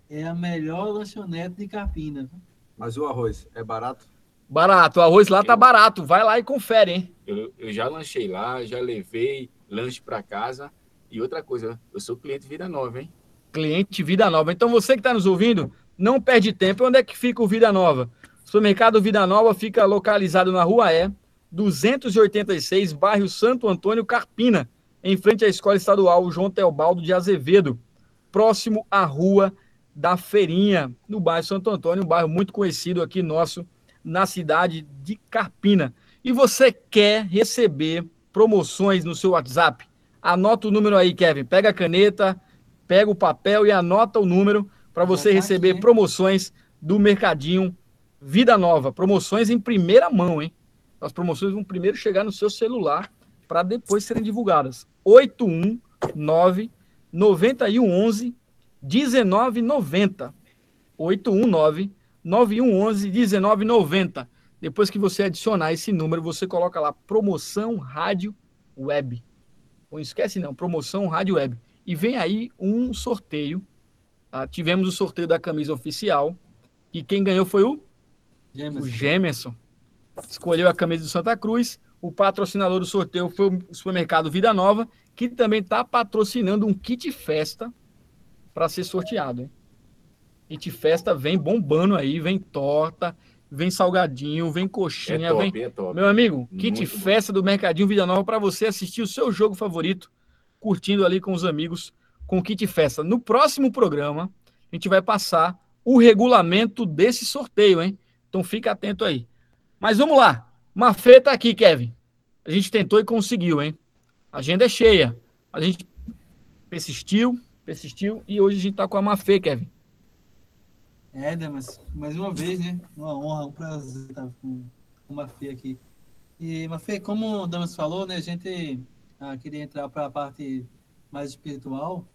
É a melhor lanchonete de Carpina. Mas o arroz é barato? Barato, o arroz lá tá barato. Vai lá e confere, hein? Eu, eu já lanchei lá, já levei lanche para casa. E outra coisa, eu sou cliente Vida Nova, hein? Cliente Vida Nova. Então você que está nos ouvindo, não perde tempo. Onde é que fica o Vida Nova? O supermercado Vida Nova fica localizado na Rua E, 286, bairro Santo Antônio, Carpina, em frente à Escola Estadual João Teobaldo de Azevedo, próximo à Rua da Feirinha, no bairro Santo Antônio, um bairro muito conhecido aqui nosso, na cidade de Carpina. E você quer receber promoções no seu WhatsApp? Anota o número aí, Kevin. Pega a caneta, pega o papel e anota o número para você tá receber aqui. promoções do Mercadinho Vida Nova. Promoções em primeira mão, hein? As promoções vão primeiro chegar no seu celular para depois serem divulgadas. 819 9111 1990. 819 9111 1990. Depois que você adicionar esse número, você coloca lá promoção rádio web. Não esquece não, promoção rádio web. E vem aí um sorteio. Tá? Tivemos o sorteio da camisa oficial. E quem ganhou foi o Gemerson. O Gemerson. Escolheu a camisa do Santa Cruz. O patrocinador do sorteio foi o supermercado Vida Nova. que também está patrocinando um kit festa para ser sorteado. Hein? Kit festa vem bombando aí, vem torta, vem salgadinho, vem coxinha, é top, vem. É Meu amigo, kit Muito festa bom. do Mercadinho Vida Nova para você assistir o seu jogo favorito, curtindo ali com os amigos com o kit festa. No próximo programa, a gente vai passar o regulamento desse sorteio, hein? Então fica atento aí. Mas vamos lá. Mafê tá aqui, Kevin. A gente tentou e conseguiu, hein? A agenda é cheia. A gente persistiu, persistiu e hoje a gente tá com a Mafê, Kevin. É, Damas, mais uma vez, né? Uma honra, um prazer estar com, com o Mafê aqui. E, Mafê, como o Damas falou, né? A gente ah, queria entrar para a parte mais espiritual.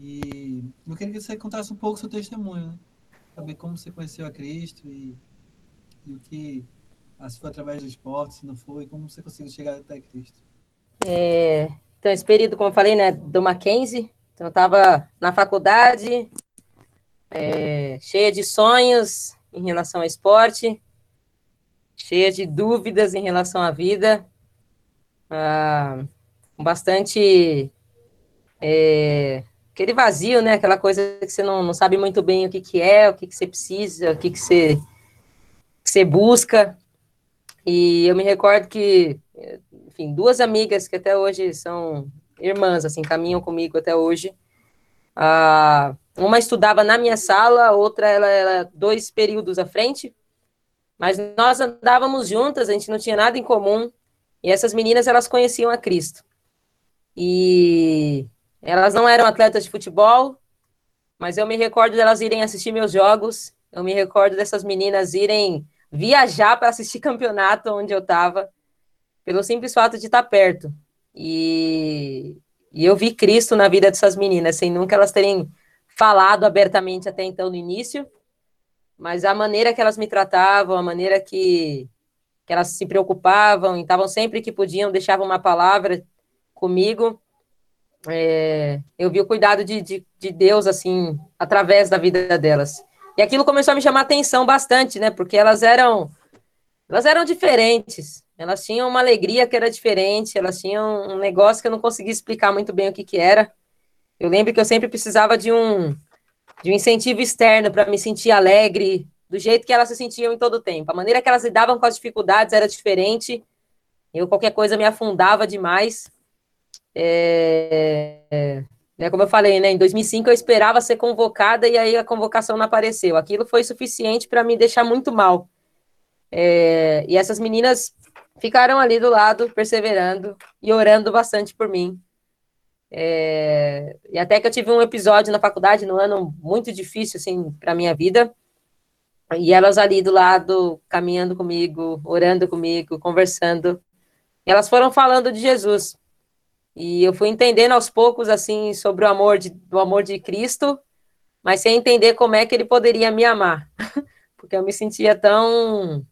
E eu queria que você contasse um pouco seu testemunho, né? Saber como você conheceu a Cristo e, e o que, se foi através do esporte, se não foi, como você conseguiu chegar até Cristo. É, então, esse período, como eu falei, né, do Mackenzie, então eu estava na faculdade, é, cheia de sonhos em relação ao esporte, cheia de dúvidas em relação à vida, ah, bastante é, aquele vazio, né? Aquela coisa que você não, não sabe muito bem o que, que é, o que, que você precisa, o que, que, você, que você busca. E eu me recordo que, enfim, duas amigas que até hoje são irmãs, assim, caminham comigo até hoje. Ah, uma estudava na minha sala, outra ela era dois períodos à frente, mas nós andávamos juntas, a gente não tinha nada em comum, e essas meninas elas conheciam a Cristo. E elas não eram atletas de futebol, mas eu me recordo delas irem assistir meus jogos, eu me recordo dessas meninas irem viajar para assistir campeonato onde eu estava, pelo simples fato de estar perto. E, e eu vi Cristo na vida dessas meninas, sem nunca elas terem falado abertamente até então no início, mas a maneira que elas me tratavam, a maneira que, que elas se preocupavam, e estavam sempre que podiam, deixavam uma palavra comigo, é, eu vi o cuidado de, de, de, Deus, assim, através da vida delas. E aquilo começou a me chamar atenção bastante, né, porque elas eram, elas eram diferentes, elas tinham uma alegria que era diferente, elas tinham um negócio que eu não conseguia explicar muito bem o que que era, eu lembro que eu sempre precisava de um, de um incentivo externo para me sentir alegre, do jeito que elas se sentiam em todo o tempo. A maneira que elas lidavam com as dificuldades era diferente. Eu, qualquer coisa, me afundava demais. É, é, como eu falei, né, em 2005 eu esperava ser convocada e aí a convocação não apareceu. Aquilo foi suficiente para me deixar muito mal. É, e essas meninas ficaram ali do lado, perseverando e orando bastante por mim. É, e até que eu tive um episódio na faculdade, no ano muito difícil, assim, para minha vida. E elas ali do lado, caminhando comigo, orando comigo, conversando. Elas foram falando de Jesus. E eu fui entendendo aos poucos, assim, sobre o amor de, do amor de Cristo, mas sem entender como é que ele poderia me amar. Porque eu me sentia tão,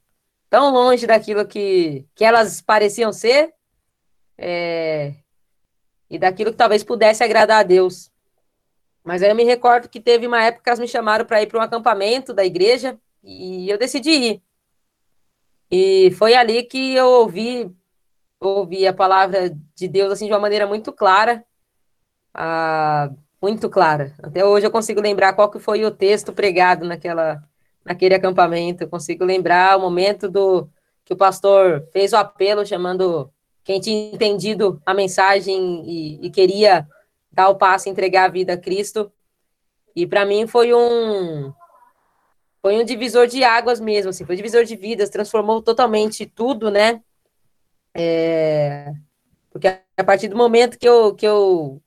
tão longe daquilo que, que elas pareciam ser. É, e daquilo que talvez pudesse agradar a Deus. Mas aí eu me recordo que teve uma época que elas me chamaram para ir para um acampamento da igreja e eu decidi ir. E foi ali que eu ouvi ouvi a palavra de Deus assim de uma maneira muito clara, ah, muito clara. Até hoje eu consigo lembrar qual que foi o texto pregado naquela naquele acampamento. Eu consigo lembrar o momento do que o pastor fez o apelo chamando quem tinha entendido a mensagem e, e queria dar o passo, entregar a vida a Cristo. E para mim foi um foi um divisor de águas mesmo, assim, foi um divisor de vidas, transformou totalmente tudo, né? É, porque a partir do momento que eu, que eu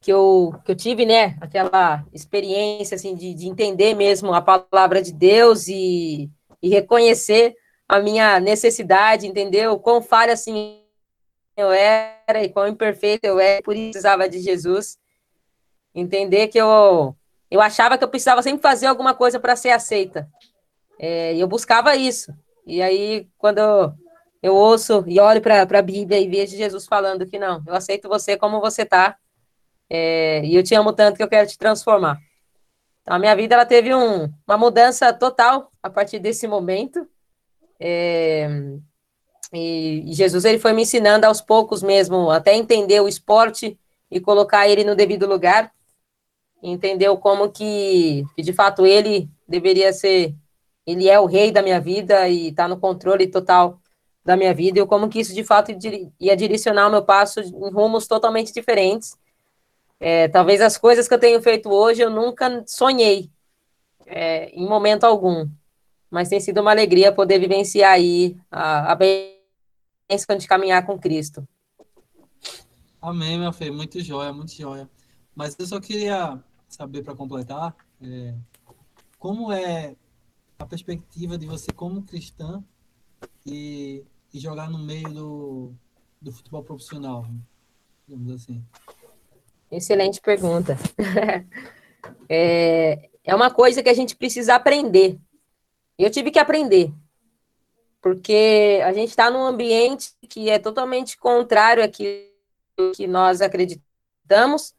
que eu, que eu tive, né, aquela experiência, assim, de, de entender mesmo a palavra de Deus e, e reconhecer a minha necessidade, entendeu? Quão falha assim eu era e quão imperfeito eu era, por isso precisava de Jesus. Entender que eu, eu achava que eu precisava sempre fazer alguma coisa para ser aceita. É, eu buscava isso. E aí, quando eu, ouço e olho para a Bíblia e vejo Jesus falando que não, eu aceito você como você está, é, e eu te amo tanto que eu quero te transformar. Então, a minha vida ela teve um, uma mudança total a partir desse momento. É, E, e Jesus ele foi me ensinando aos poucos mesmo, até entender o esporte e colocar ele no devido lugar. Entendeu como que, que de fato ele deveria ser, ele é o rei da minha vida e está no controle total da minha vida, e como que isso de fato ia direcionar o meu passo em rumos totalmente diferentes. É, talvez as coisas que eu tenho feito hoje eu nunca sonhei é, em momento algum, mas tem sido uma alegria poder vivenciar aí a, a bênção de caminhar com Cristo. Amém, meu filho, muito joia, muito joia. Mas eu só queria saber para completar é, como é a perspectiva de você como cristã e, e jogar no meio do, do futebol profissional, digamos assim. Excelente pergunta. é, é uma coisa que a gente precisa aprender. Eu tive que aprender, porque a gente está num ambiente que é totalmente contrário àquilo que nós acreditamos.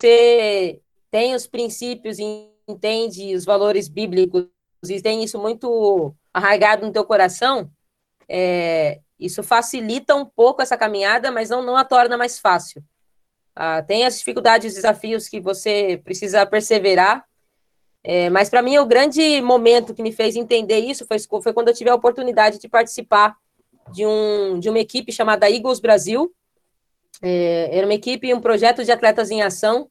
Você tem os princípios, entende os valores bíblicos e tem isso muito arraigado no teu coração, é, isso facilita um pouco essa caminhada, mas não, não a torna mais fácil. Ah, tem as dificuldades, os desafios que você precisa perseverar, é, mas para mim o grande momento que me fez entender isso foi, foi quando eu tive a oportunidade de participar de, um, de uma equipe chamada Eagles Brasil. É, era uma equipe, um projeto de atletas em ação,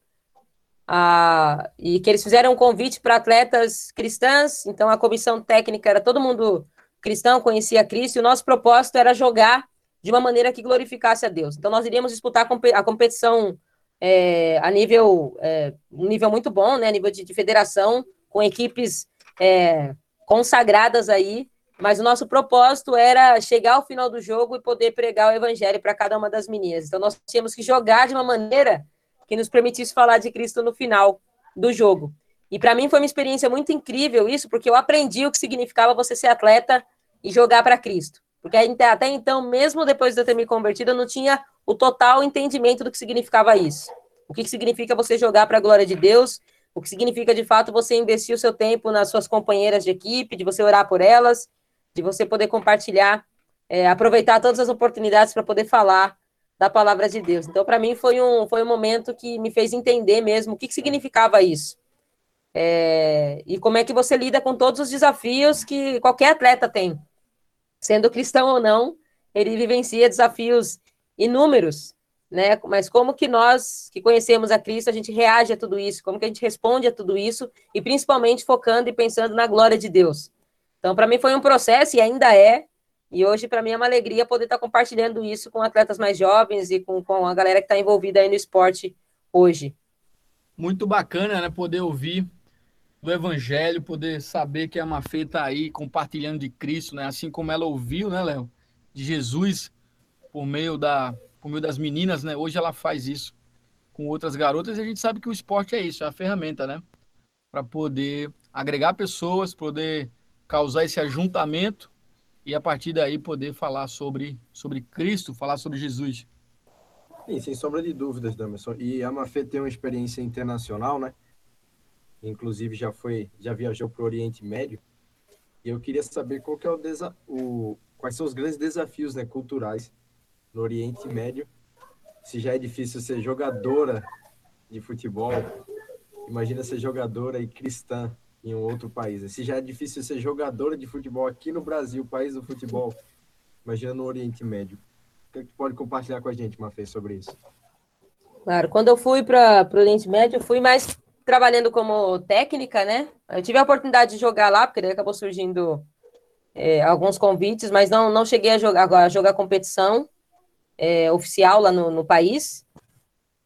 ah, e que eles fizeram um convite para atletas cristãs, então a comissão técnica era todo mundo cristão, conhecia Cristo, e o nosso propósito era jogar de uma maneira que glorificasse a Deus. Então, nós iríamos disputar a competição é, a nível, é, um nível muito bom, né, a nível de, de federação, com equipes é, consagradas aí, mas o nosso propósito era chegar ao final do jogo e poder pregar o evangelho para cada uma das meninas. Então, nós tínhamos que jogar de uma maneira que nos permitisse falar de Cristo no final do jogo. E para mim foi uma experiência muito incrível isso, porque eu aprendi o que significava você ser atleta e jogar para Cristo. Porque até então, mesmo depois de eu ter me convertido, eu não tinha o total entendimento do que significava isso. O que significa você jogar para a glória de Deus, o que significa de fato você investir o seu tempo nas suas companheiras de equipe, de você orar por elas, de você poder compartilhar, é, aproveitar todas as oportunidades para poder falar da palavra de Deus. Então, para mim, foi um, foi um momento que me fez entender mesmo o que, que significava isso. É, e como é que você lida com todos os desafios que qualquer atleta tem sendo cristão ou não, ele vivencia desafios inúmeros, né? Mas como que nós, que conhecemos a Cristo, a gente reage a tudo isso? Como que a gente responde a tudo isso? E principalmente focando e pensando na glória de Deus. Então, para mim foi um processo e ainda é. E hoje, para mim, é uma alegria poder estar compartilhando isso com atletas mais jovens e com, com a galera que está envolvida aí no esporte hoje. Muito bacana, né? Poder ouvir do Evangelho, poder saber que a Mafê está aí compartilhando de Cristo, né? Assim como ela ouviu, né, Léo, de Jesus por meio da por meio das meninas, né? Hoje ela faz isso com outras garotas e a gente sabe que o esporte é isso, é a ferramenta, né? Para poder agregar pessoas, poder causar esse ajuntamento e a partir daí poder falar sobre sobre Cristo, falar sobre Jesus. Sim, sem sombra de dúvidas, Damerson. E a Mafê tem uma experiência internacional, né? Inclusive já foi, já viajou para o Oriente Médio. E eu queria saber qual que é o, desa o quais são os grandes desafios, né, culturais no Oriente Médio. Se já é difícil ser jogadora de futebol, imagina ser jogadora e cristã em um outro país. Se já é difícil ser jogadora de futebol aqui no Brasil, país do futebol, imagina no Oriente Médio. O que, é pode compartilhar com a gente, Mafê, sobre isso? Claro, quando eu fui para o Oriente Médio, eu fui mais trabalhando como técnica, né? Eu tive a oportunidade de jogar lá, porque daí acabou surgindo é, alguns convites, mas não, não cheguei a jogar, a jogar competição é, oficial lá no, no país.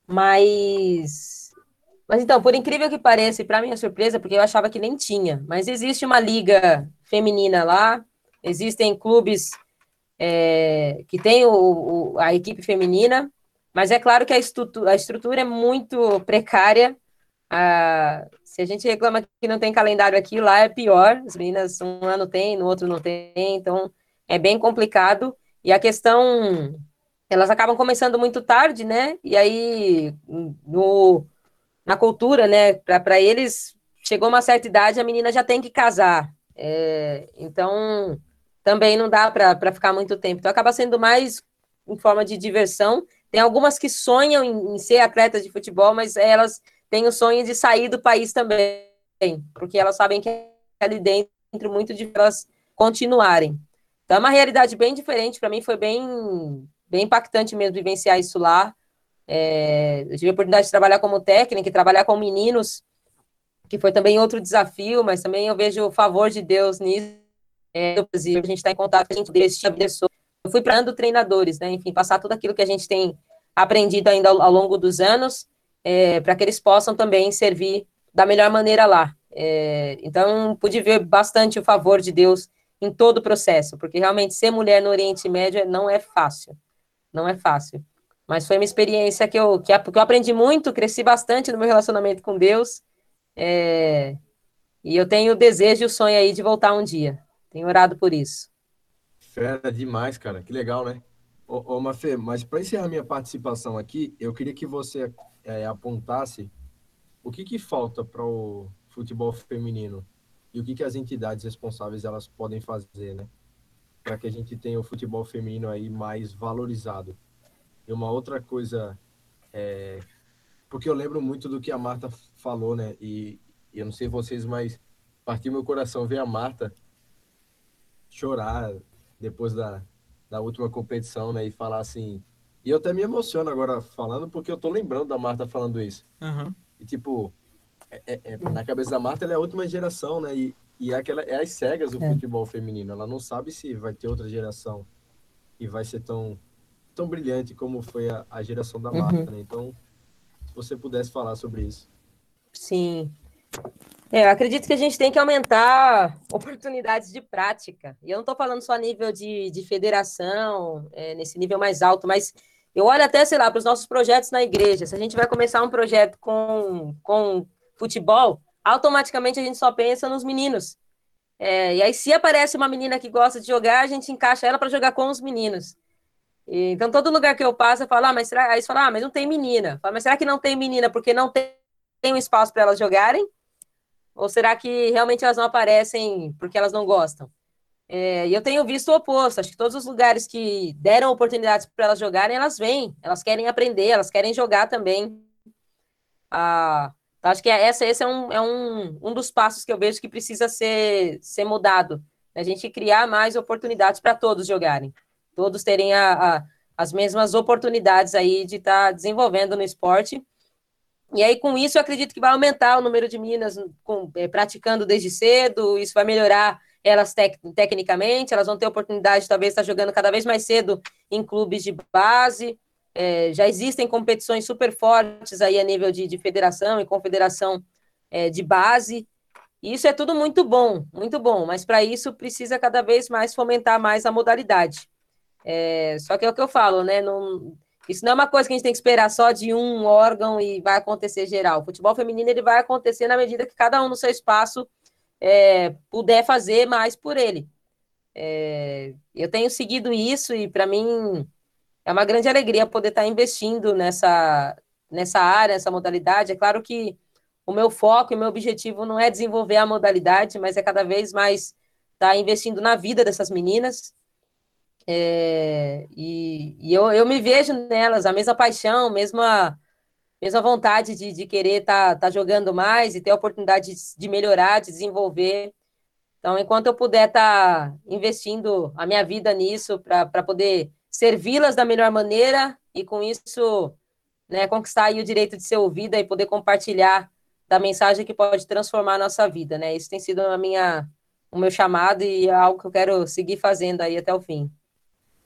Mas, mas então, por incrível que pareça, e para minha surpresa, porque eu achava que nem tinha, mas existe uma liga feminina lá, existem clubes é, que tem o, o, a equipe feminina, mas é claro que a estrutura, a estrutura é muito precária ah, se a gente reclama que não tem calendário aqui, lá é pior. As meninas, um ano tem, no outro não tem, então é bem complicado. E a questão, elas acabam começando muito tarde, né? E aí, no, na cultura, né, para eles, chegou uma certa idade, a menina já tem que casar. É, então, também não dá para ficar muito tempo. Então, acaba sendo mais em forma de diversão. Tem algumas que sonham em, em ser atletas de futebol, mas elas têm o sonho de sair do país também, porque elas sabem que ali dentro muito de elas continuarem. Então, é uma realidade bem diferente. Para mim, foi bem, bem impactante mesmo vivenciar isso lá. É, eu tive a oportunidade de trabalhar como técnica trabalhar com meninos, que foi também outro desafio, mas também eu vejo o favor de Deus nisso. É, a gente está em contato com a gente desse pessoa. Eu fui para treinadores, né? Enfim, passar tudo aquilo que a gente tem aprendido ainda ao, ao longo dos anos, é, para que eles possam também servir da melhor maneira lá. É, então, pude ver bastante o favor de Deus em todo o processo, porque realmente ser mulher no Oriente Médio não é fácil, não é fácil. Mas foi uma experiência que eu, que, eu aprendi muito, cresci bastante no meu relacionamento com Deus, é, e eu tenho o desejo e o sonho aí de voltar um dia. Tenho orado por isso. Fera demais, cara, que legal, né? Ô, ô Mafê, mas para encerrar minha participação aqui, eu queria que você é, apontasse o que, que falta para o futebol feminino e o que, que as entidades responsáveis elas podem fazer, né? Para que a gente tenha o futebol feminino aí mais valorizado. E uma outra coisa, é, porque eu lembro muito do que a Marta falou, né? E, e eu não sei vocês, mas partiu meu coração ver a Marta chorar depois da, da última competição, né? E falar assim. E eu até me emociono agora falando, porque eu tô lembrando da Marta falando isso. Uhum. E tipo, é, é, é, na cabeça da Marta, ela é a última geração, né? E, e é, aquela, é as cegas do é. futebol feminino. Ela não sabe se vai ter outra geração e vai ser tão, tão brilhante como foi a, a geração da Marta, uhum. né? Então, se você pudesse falar sobre isso. Sim. É, eu acredito que a gente tem que aumentar oportunidades de prática. E eu não estou falando só a nível de, de federação, é, nesse nível mais alto, mas eu olho até, sei lá, para os nossos projetos na igreja. Se a gente vai começar um projeto com, com futebol, automaticamente a gente só pensa nos meninos. É, e aí, se aparece uma menina que gosta de jogar, a gente encaixa ela para jogar com os meninos. E, então, todo lugar que eu passo, eu falo, ah, mas será? Aí você fala, ah, mas não tem menina. Falo, mas será que não tem menina porque não tem, tem um espaço para elas jogarem? Ou será que realmente elas não aparecem porque elas não gostam? É, e eu tenho visto o oposto. Acho que todos os lugares que deram oportunidades para elas jogarem, elas vêm, elas querem aprender, elas querem jogar também. Ah, então, acho que essa, esse é, um, é um, um dos passos que eu vejo que precisa ser, ser mudado. A gente criar mais oportunidades para todos jogarem, todos terem a, a, as mesmas oportunidades aí de estar tá desenvolvendo no esporte. E aí, com isso, eu acredito que vai aumentar o número de meninas com, é, praticando desde cedo, isso vai melhorar elas tec tecnicamente, elas vão ter oportunidade de talvez estar jogando cada vez mais cedo em clubes de base. É, já existem competições super fortes aí a nível de, de federação e confederação é, de base. Isso é tudo muito bom, muito bom, mas para isso precisa cada vez mais fomentar mais a modalidade. É, só que é o que eu falo, né? Não, isso não é uma coisa que a gente tem que esperar só de um órgão e vai acontecer geral. O futebol feminino ele vai acontecer na medida que cada um no seu espaço é, puder fazer mais por ele. É, eu tenho seguido isso e para mim é uma grande alegria poder estar investindo nessa, nessa área, nessa modalidade. É claro que o meu foco e o meu objetivo não é desenvolver a modalidade, mas é cada vez mais estar investindo na vida dessas meninas. É, e, e eu, eu me vejo nelas, a mesma paixão, a mesma mesma vontade de, de querer estar tá, tá jogando mais e ter a oportunidade de, de, melhorar, de desenvolver. Então, enquanto eu puder estar tá investindo a minha vida nisso para poder servi-las da melhor maneira e com isso né, conquistar o direito de ser ouvida e poder compartilhar da mensagem que pode transformar a nossa vida, né? Isso tem sido a minha, o meu chamado e é algo que eu quero seguir fazendo aí até o fim.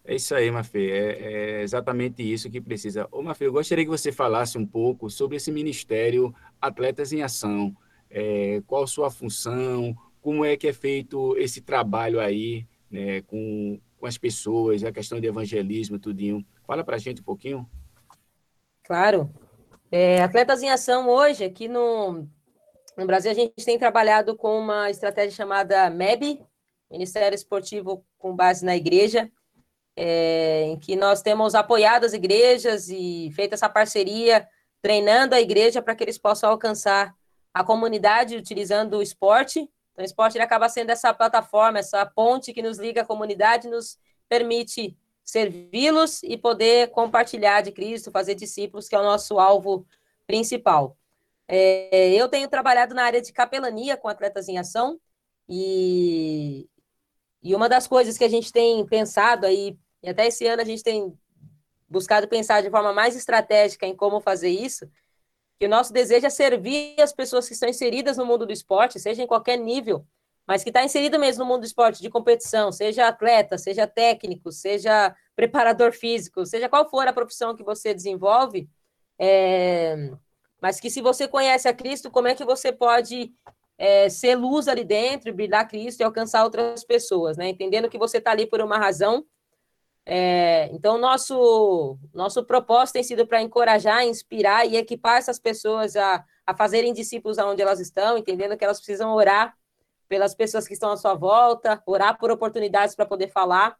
É isso aí, Mafê. É, é, exatamente isso que precisa. Ô, Mafê, eu gostaria que você falasse um pouco sobre esse Ministério Atletas em Ação. É, qual sua função? Como é que é feito esse trabalho aí né, com, com as pessoas, a questão de evangelismo, tudinho. Fala para a gente um pouquinho. Claro. É, Atletas em Ação hoje, aqui no, no Brasil, a gente tem trabalhado com uma estratégia chamada MEB, Ministério Esportivo com base na igreja, é, em que nós temos apoiado as igrejas e feito essa parceria, treinando a igreja para que eles possam alcançar a comunidade utilizando o esporte Então, o esporte ele acaba sendo essa plataforma, essa ponte que nos liga à comunidade, nos permite servi-los e poder compartilhar de Cristo, fazer discípulos, que é o nosso alvo principal. É, eu tenho trabalhado na área de capelania com atletas em ação e, e uma das coisas que a gente tem pensado aí, e até esse ano a gente tem buscado pensar de forma mais estratégica em como fazer isso, que o nosso desejo é servir as pessoas que estão inseridas no mundo do esporte, seja em qualquer nível, mas que está inserido mesmo no mundo do esporte de competição, seja atleta, seja técnico, seja preparador físico, seja qual for a profissão que você desenvolve, é... mas que se você conhece a Cristo, como é que você pode é, ser luz ali dentro, brilhar Cristo e alcançar outras pessoas, né? Entendendo que você está ali por uma razão. É, então, nosso, nosso propósito tem sido para encorajar, inspirar e equipar essas pessoas a, a fazerem discípulos aonde elas estão, entendendo que elas precisam orar pelas pessoas que estão à sua volta, orar por oportunidades para poder falar.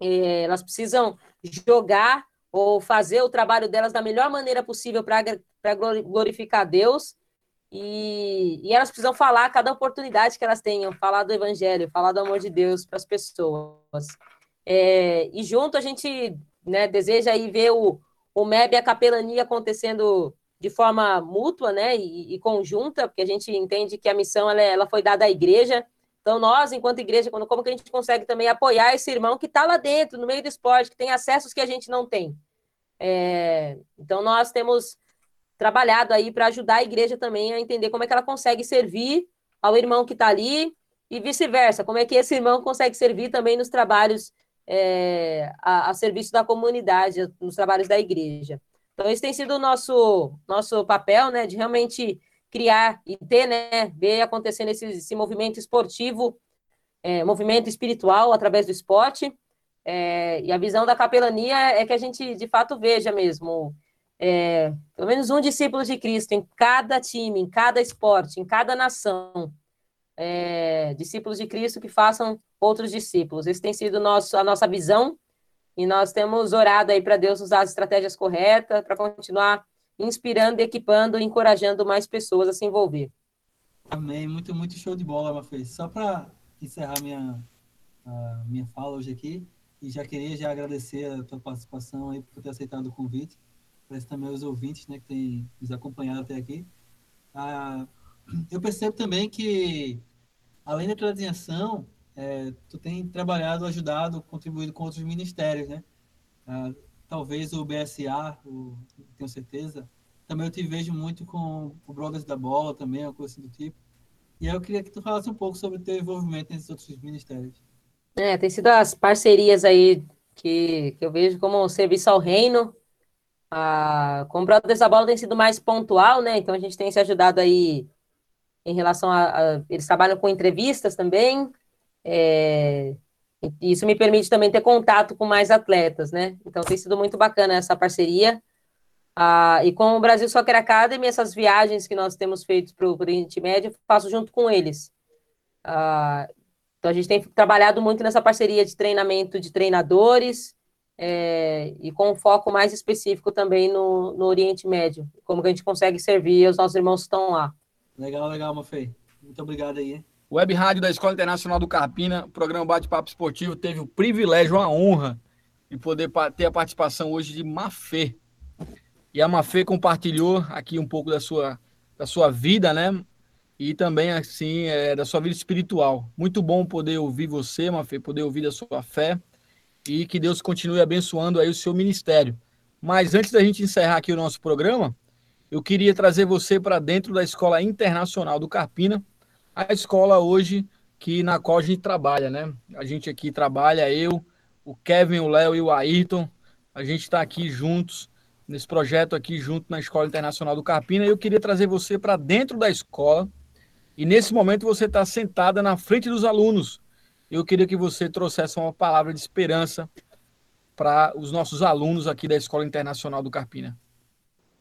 É, elas precisam jogar ou fazer o trabalho delas da melhor maneira possível para glorificar Deus e, e, elas precisam falar a cada oportunidade que elas tenham, falar do evangelho, falar do amor de Deus para as pessoas. É, e junto a gente né, deseja aí ver o, o MEB e a capelania acontecendo de forma mútua né, e, e, conjunta, porque a gente entende que a missão ela, ela foi dada à igreja. Então, nós, enquanto igreja, como que a gente consegue também apoiar esse irmão que está lá dentro, no meio do esporte, que tem acessos que a gente não tem? É, então, nós temos trabalhado aí para ajudar a igreja também a entender como é que ela consegue servir ao irmão que está ali e vice-versa, como é que esse irmão consegue servir também nos trabalhos é, a, a, serviço da comunidade, nos trabalhos da igreja. Então, esse tem sido o nosso, nosso papel, né, de realmente criar e ter, né, ver acontecendo esse, esse movimento esportivo, é, movimento espiritual através do esporte, é, e a visão da capelania é que a gente, de fato, veja mesmo é, pelo menos um discípulo de Cristo em cada time, em cada esporte, em cada nação. É, discípulos de Cristo que façam outros discípulos. Esse tem sido nosso, a nossa visão e nós temos orado aí para Deus usar as estratégias corretas para continuar inspirando, equipando encorajando mais pessoas a se envolver. Amém. Muito, muito show de bola, Mafê. Só para encerrar minha, minha fala hoje aqui, e já queria já agradecer a tua participação aí por ter aceitado o convite parece também os ouvintes né, que têm nos acompanhado até aqui. Ah, eu percebo também que, além da tradição, é, tu tem trabalhado, ajudado, contribuído com outros ministérios, né? Ah, talvez o BSA, o, tenho certeza. Também eu te vejo muito com o Brothers da Bola também, uma coisa assim do tipo. E aí eu queria que tu falasse um pouco sobre o teu envolvimento nesses outros ministérios. É, tem sido as parcerias aí que, que eu vejo como serviço ao reino, a, com o Brothers da Bola tem sido mais pontual, né? Então a gente tem se ajudado aí em relação a, a eles trabalham com entrevistas também. É, isso me permite também ter contato com mais atletas, né? Então tem sido muito bacana essa parceria. Ah, e com o Brasil Soccer Academy, essas viagens que nós temos feito para o Oriente Médio, faço junto com eles. Ah, então a gente tem trabalhado muito nessa parceria de treinamento de treinadores, é, e com um foco mais específico também no, no Oriente Médio, como que a gente consegue servir os nossos irmãos que estão lá. Legal, legal, Mafei. Muito obrigado aí. Web Rádio da Escola Internacional do Carpina, o programa Bate-Papo Esportivo, teve o privilégio, a honra de poder ter a participação hoje de Mafê. E a Mafê compartilhou aqui um pouco da sua, da sua vida, né? E também, assim, é, da sua vida espiritual. Muito bom poder ouvir você, Mafê, poder ouvir da sua fé e que Deus continue abençoando aí o seu ministério. Mas antes da gente encerrar aqui o nosso programa, eu queria trazer você para dentro da Escola Internacional do Carpina, a escola hoje que na qual a gente trabalha, né? A gente aqui trabalha, eu, o Kevin, o Léo e o Ayrton, a gente está aqui juntos nesse projeto aqui junto na Escola Internacional do Carpina e eu queria trazer você para dentro da escola e nesse momento você está sentada na frente dos alunos eu queria que você trouxesse uma palavra de esperança para os nossos alunos aqui da Escola Internacional do Carpina.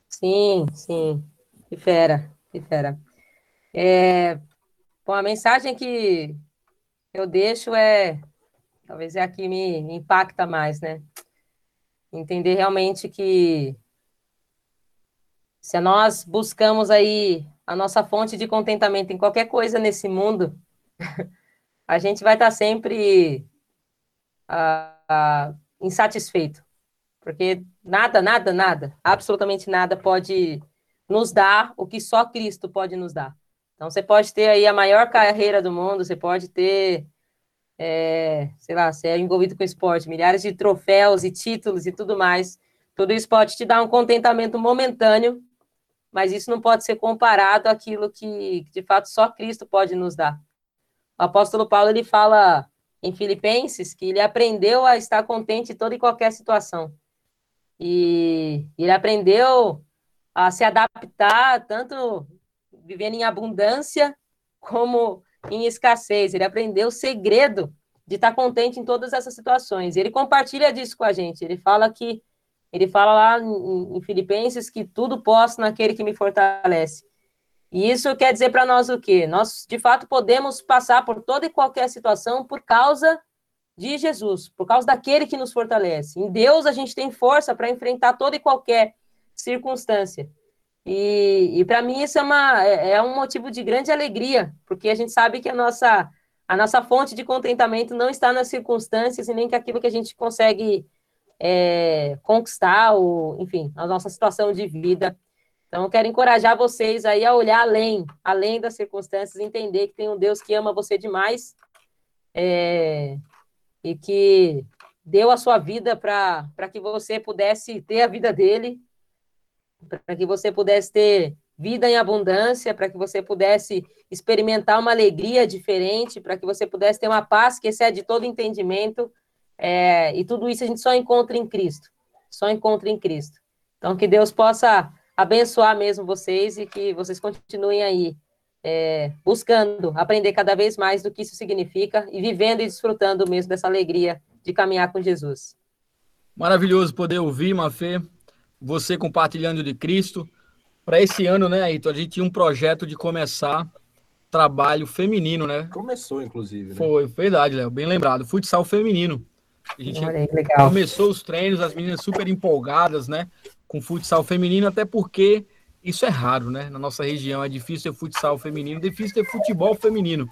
Sim, sim. Que fera, que fera. É, bom, a mensagem que eu deixo é, talvez é a que me impacta mais, né? Entender realmente que se nós buscamos aí a nossa fonte de contentamento em qualquer coisa nesse mundo, a gente vai estar sempre uh, uh, insatisfeito, porque nada, nada, nada, absolutamente nada pode nos dar o que só Cristo pode nos dar. Então, você pode ter aí a maior carreira do mundo, você pode ter, é, sei lá, você é envolvido com esporte, milhares de troféus e títulos e tudo mais. Tudo isso pode te dar um contentamento momentâneo, mas isso não pode ser comparado àquilo que, de fato, só Cristo pode nos dar. O apóstolo Paulo, ele fala em Filipenses que ele aprendeu a estar contente em toda e qualquer situação. E ele aprendeu a se adaptar tanto vivendo em abundância como em escassez. Ele aprendeu o segredo de estar contente em todas essas situações. Ele compartilha disso com a gente. Ele fala que ele fala lá em, Filipenses que tudo posso naquele que me fortalece. E isso quer dizer para nós o quê? Nós, de fato, podemos passar por toda e qualquer situação por causa de Jesus, por causa daquele que nos fortalece. Em Deus, a gente tem força para enfrentar toda e qualquer circunstância. E, e para mim isso é, uma, é, é um motivo de grande alegria, porque a gente sabe que a nossa, a nossa fonte de contentamento não está nas circunstâncias e nem que aquilo que a gente consegue é, conquistar, ou, enfim, a nossa situação de vida. Então, eu quero encorajar vocês aí a olhar além, além das circunstâncias, entender que tem um Deus que ama você demais é, e que deu a sua vida para que você pudesse ter a vida dele para que você pudesse ter vida em abundância, para que você pudesse experimentar uma alegria diferente, para que você pudesse ter uma paz que excede todo entendimento. É, e tudo isso a gente só encontra em Cristo. Só encontra em Cristo. Então, que Deus possa abençoar mesmo vocês e que vocês continuem aí é, buscando aprender cada vez mais do que isso significa e vivendo e desfrutando mesmo dessa alegria de caminhar com Jesus. Maravilhoso poder ouvir, Mafê, você compartilhando de Cristo. Para esse ano, né, Ayrton, a gente tinha um projeto de começar trabalho feminino, né? Começou, inclusive. Né? Foi, verdade, Léo, bem lembrado. Futsal feminino. A gente Olha, legal. começou os treinos, as meninas super empolgadas, né? Com futsal feminino, até porque isso é raro, né? Na nossa região é difícil ter futsal feminino, difícil ter futebol feminino.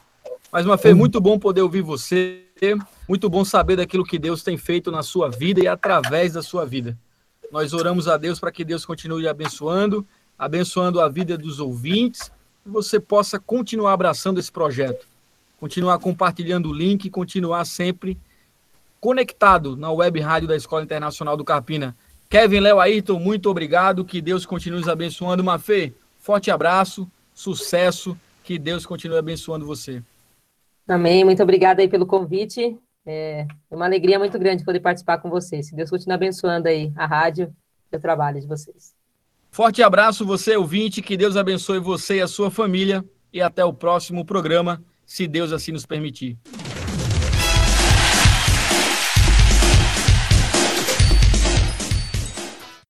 Mas, uma Fê, muito bom poder ouvir você, muito bom saber daquilo que Deus tem feito na sua vida e através da sua vida. Nós oramos a Deus para que Deus continue abençoando, abençoando a vida dos ouvintes, e você possa continuar abraçando esse projeto, continuar compartilhando o link, continuar sempre conectado na web rádio da Escola Internacional do Carpina. Kevin Léo Ayrton, muito obrigado, que Deus continue nos abençoando. Mafê, forte abraço, sucesso, que Deus continue abençoando você. Amém, muito obrigada aí pelo convite. É uma alegria muito grande poder participar com vocês. Se Deus continue abençoando aí a rádio e o trabalho de vocês. Forte abraço, você ouvinte, que Deus abençoe você e a sua família e até o próximo programa, se Deus assim nos permitir.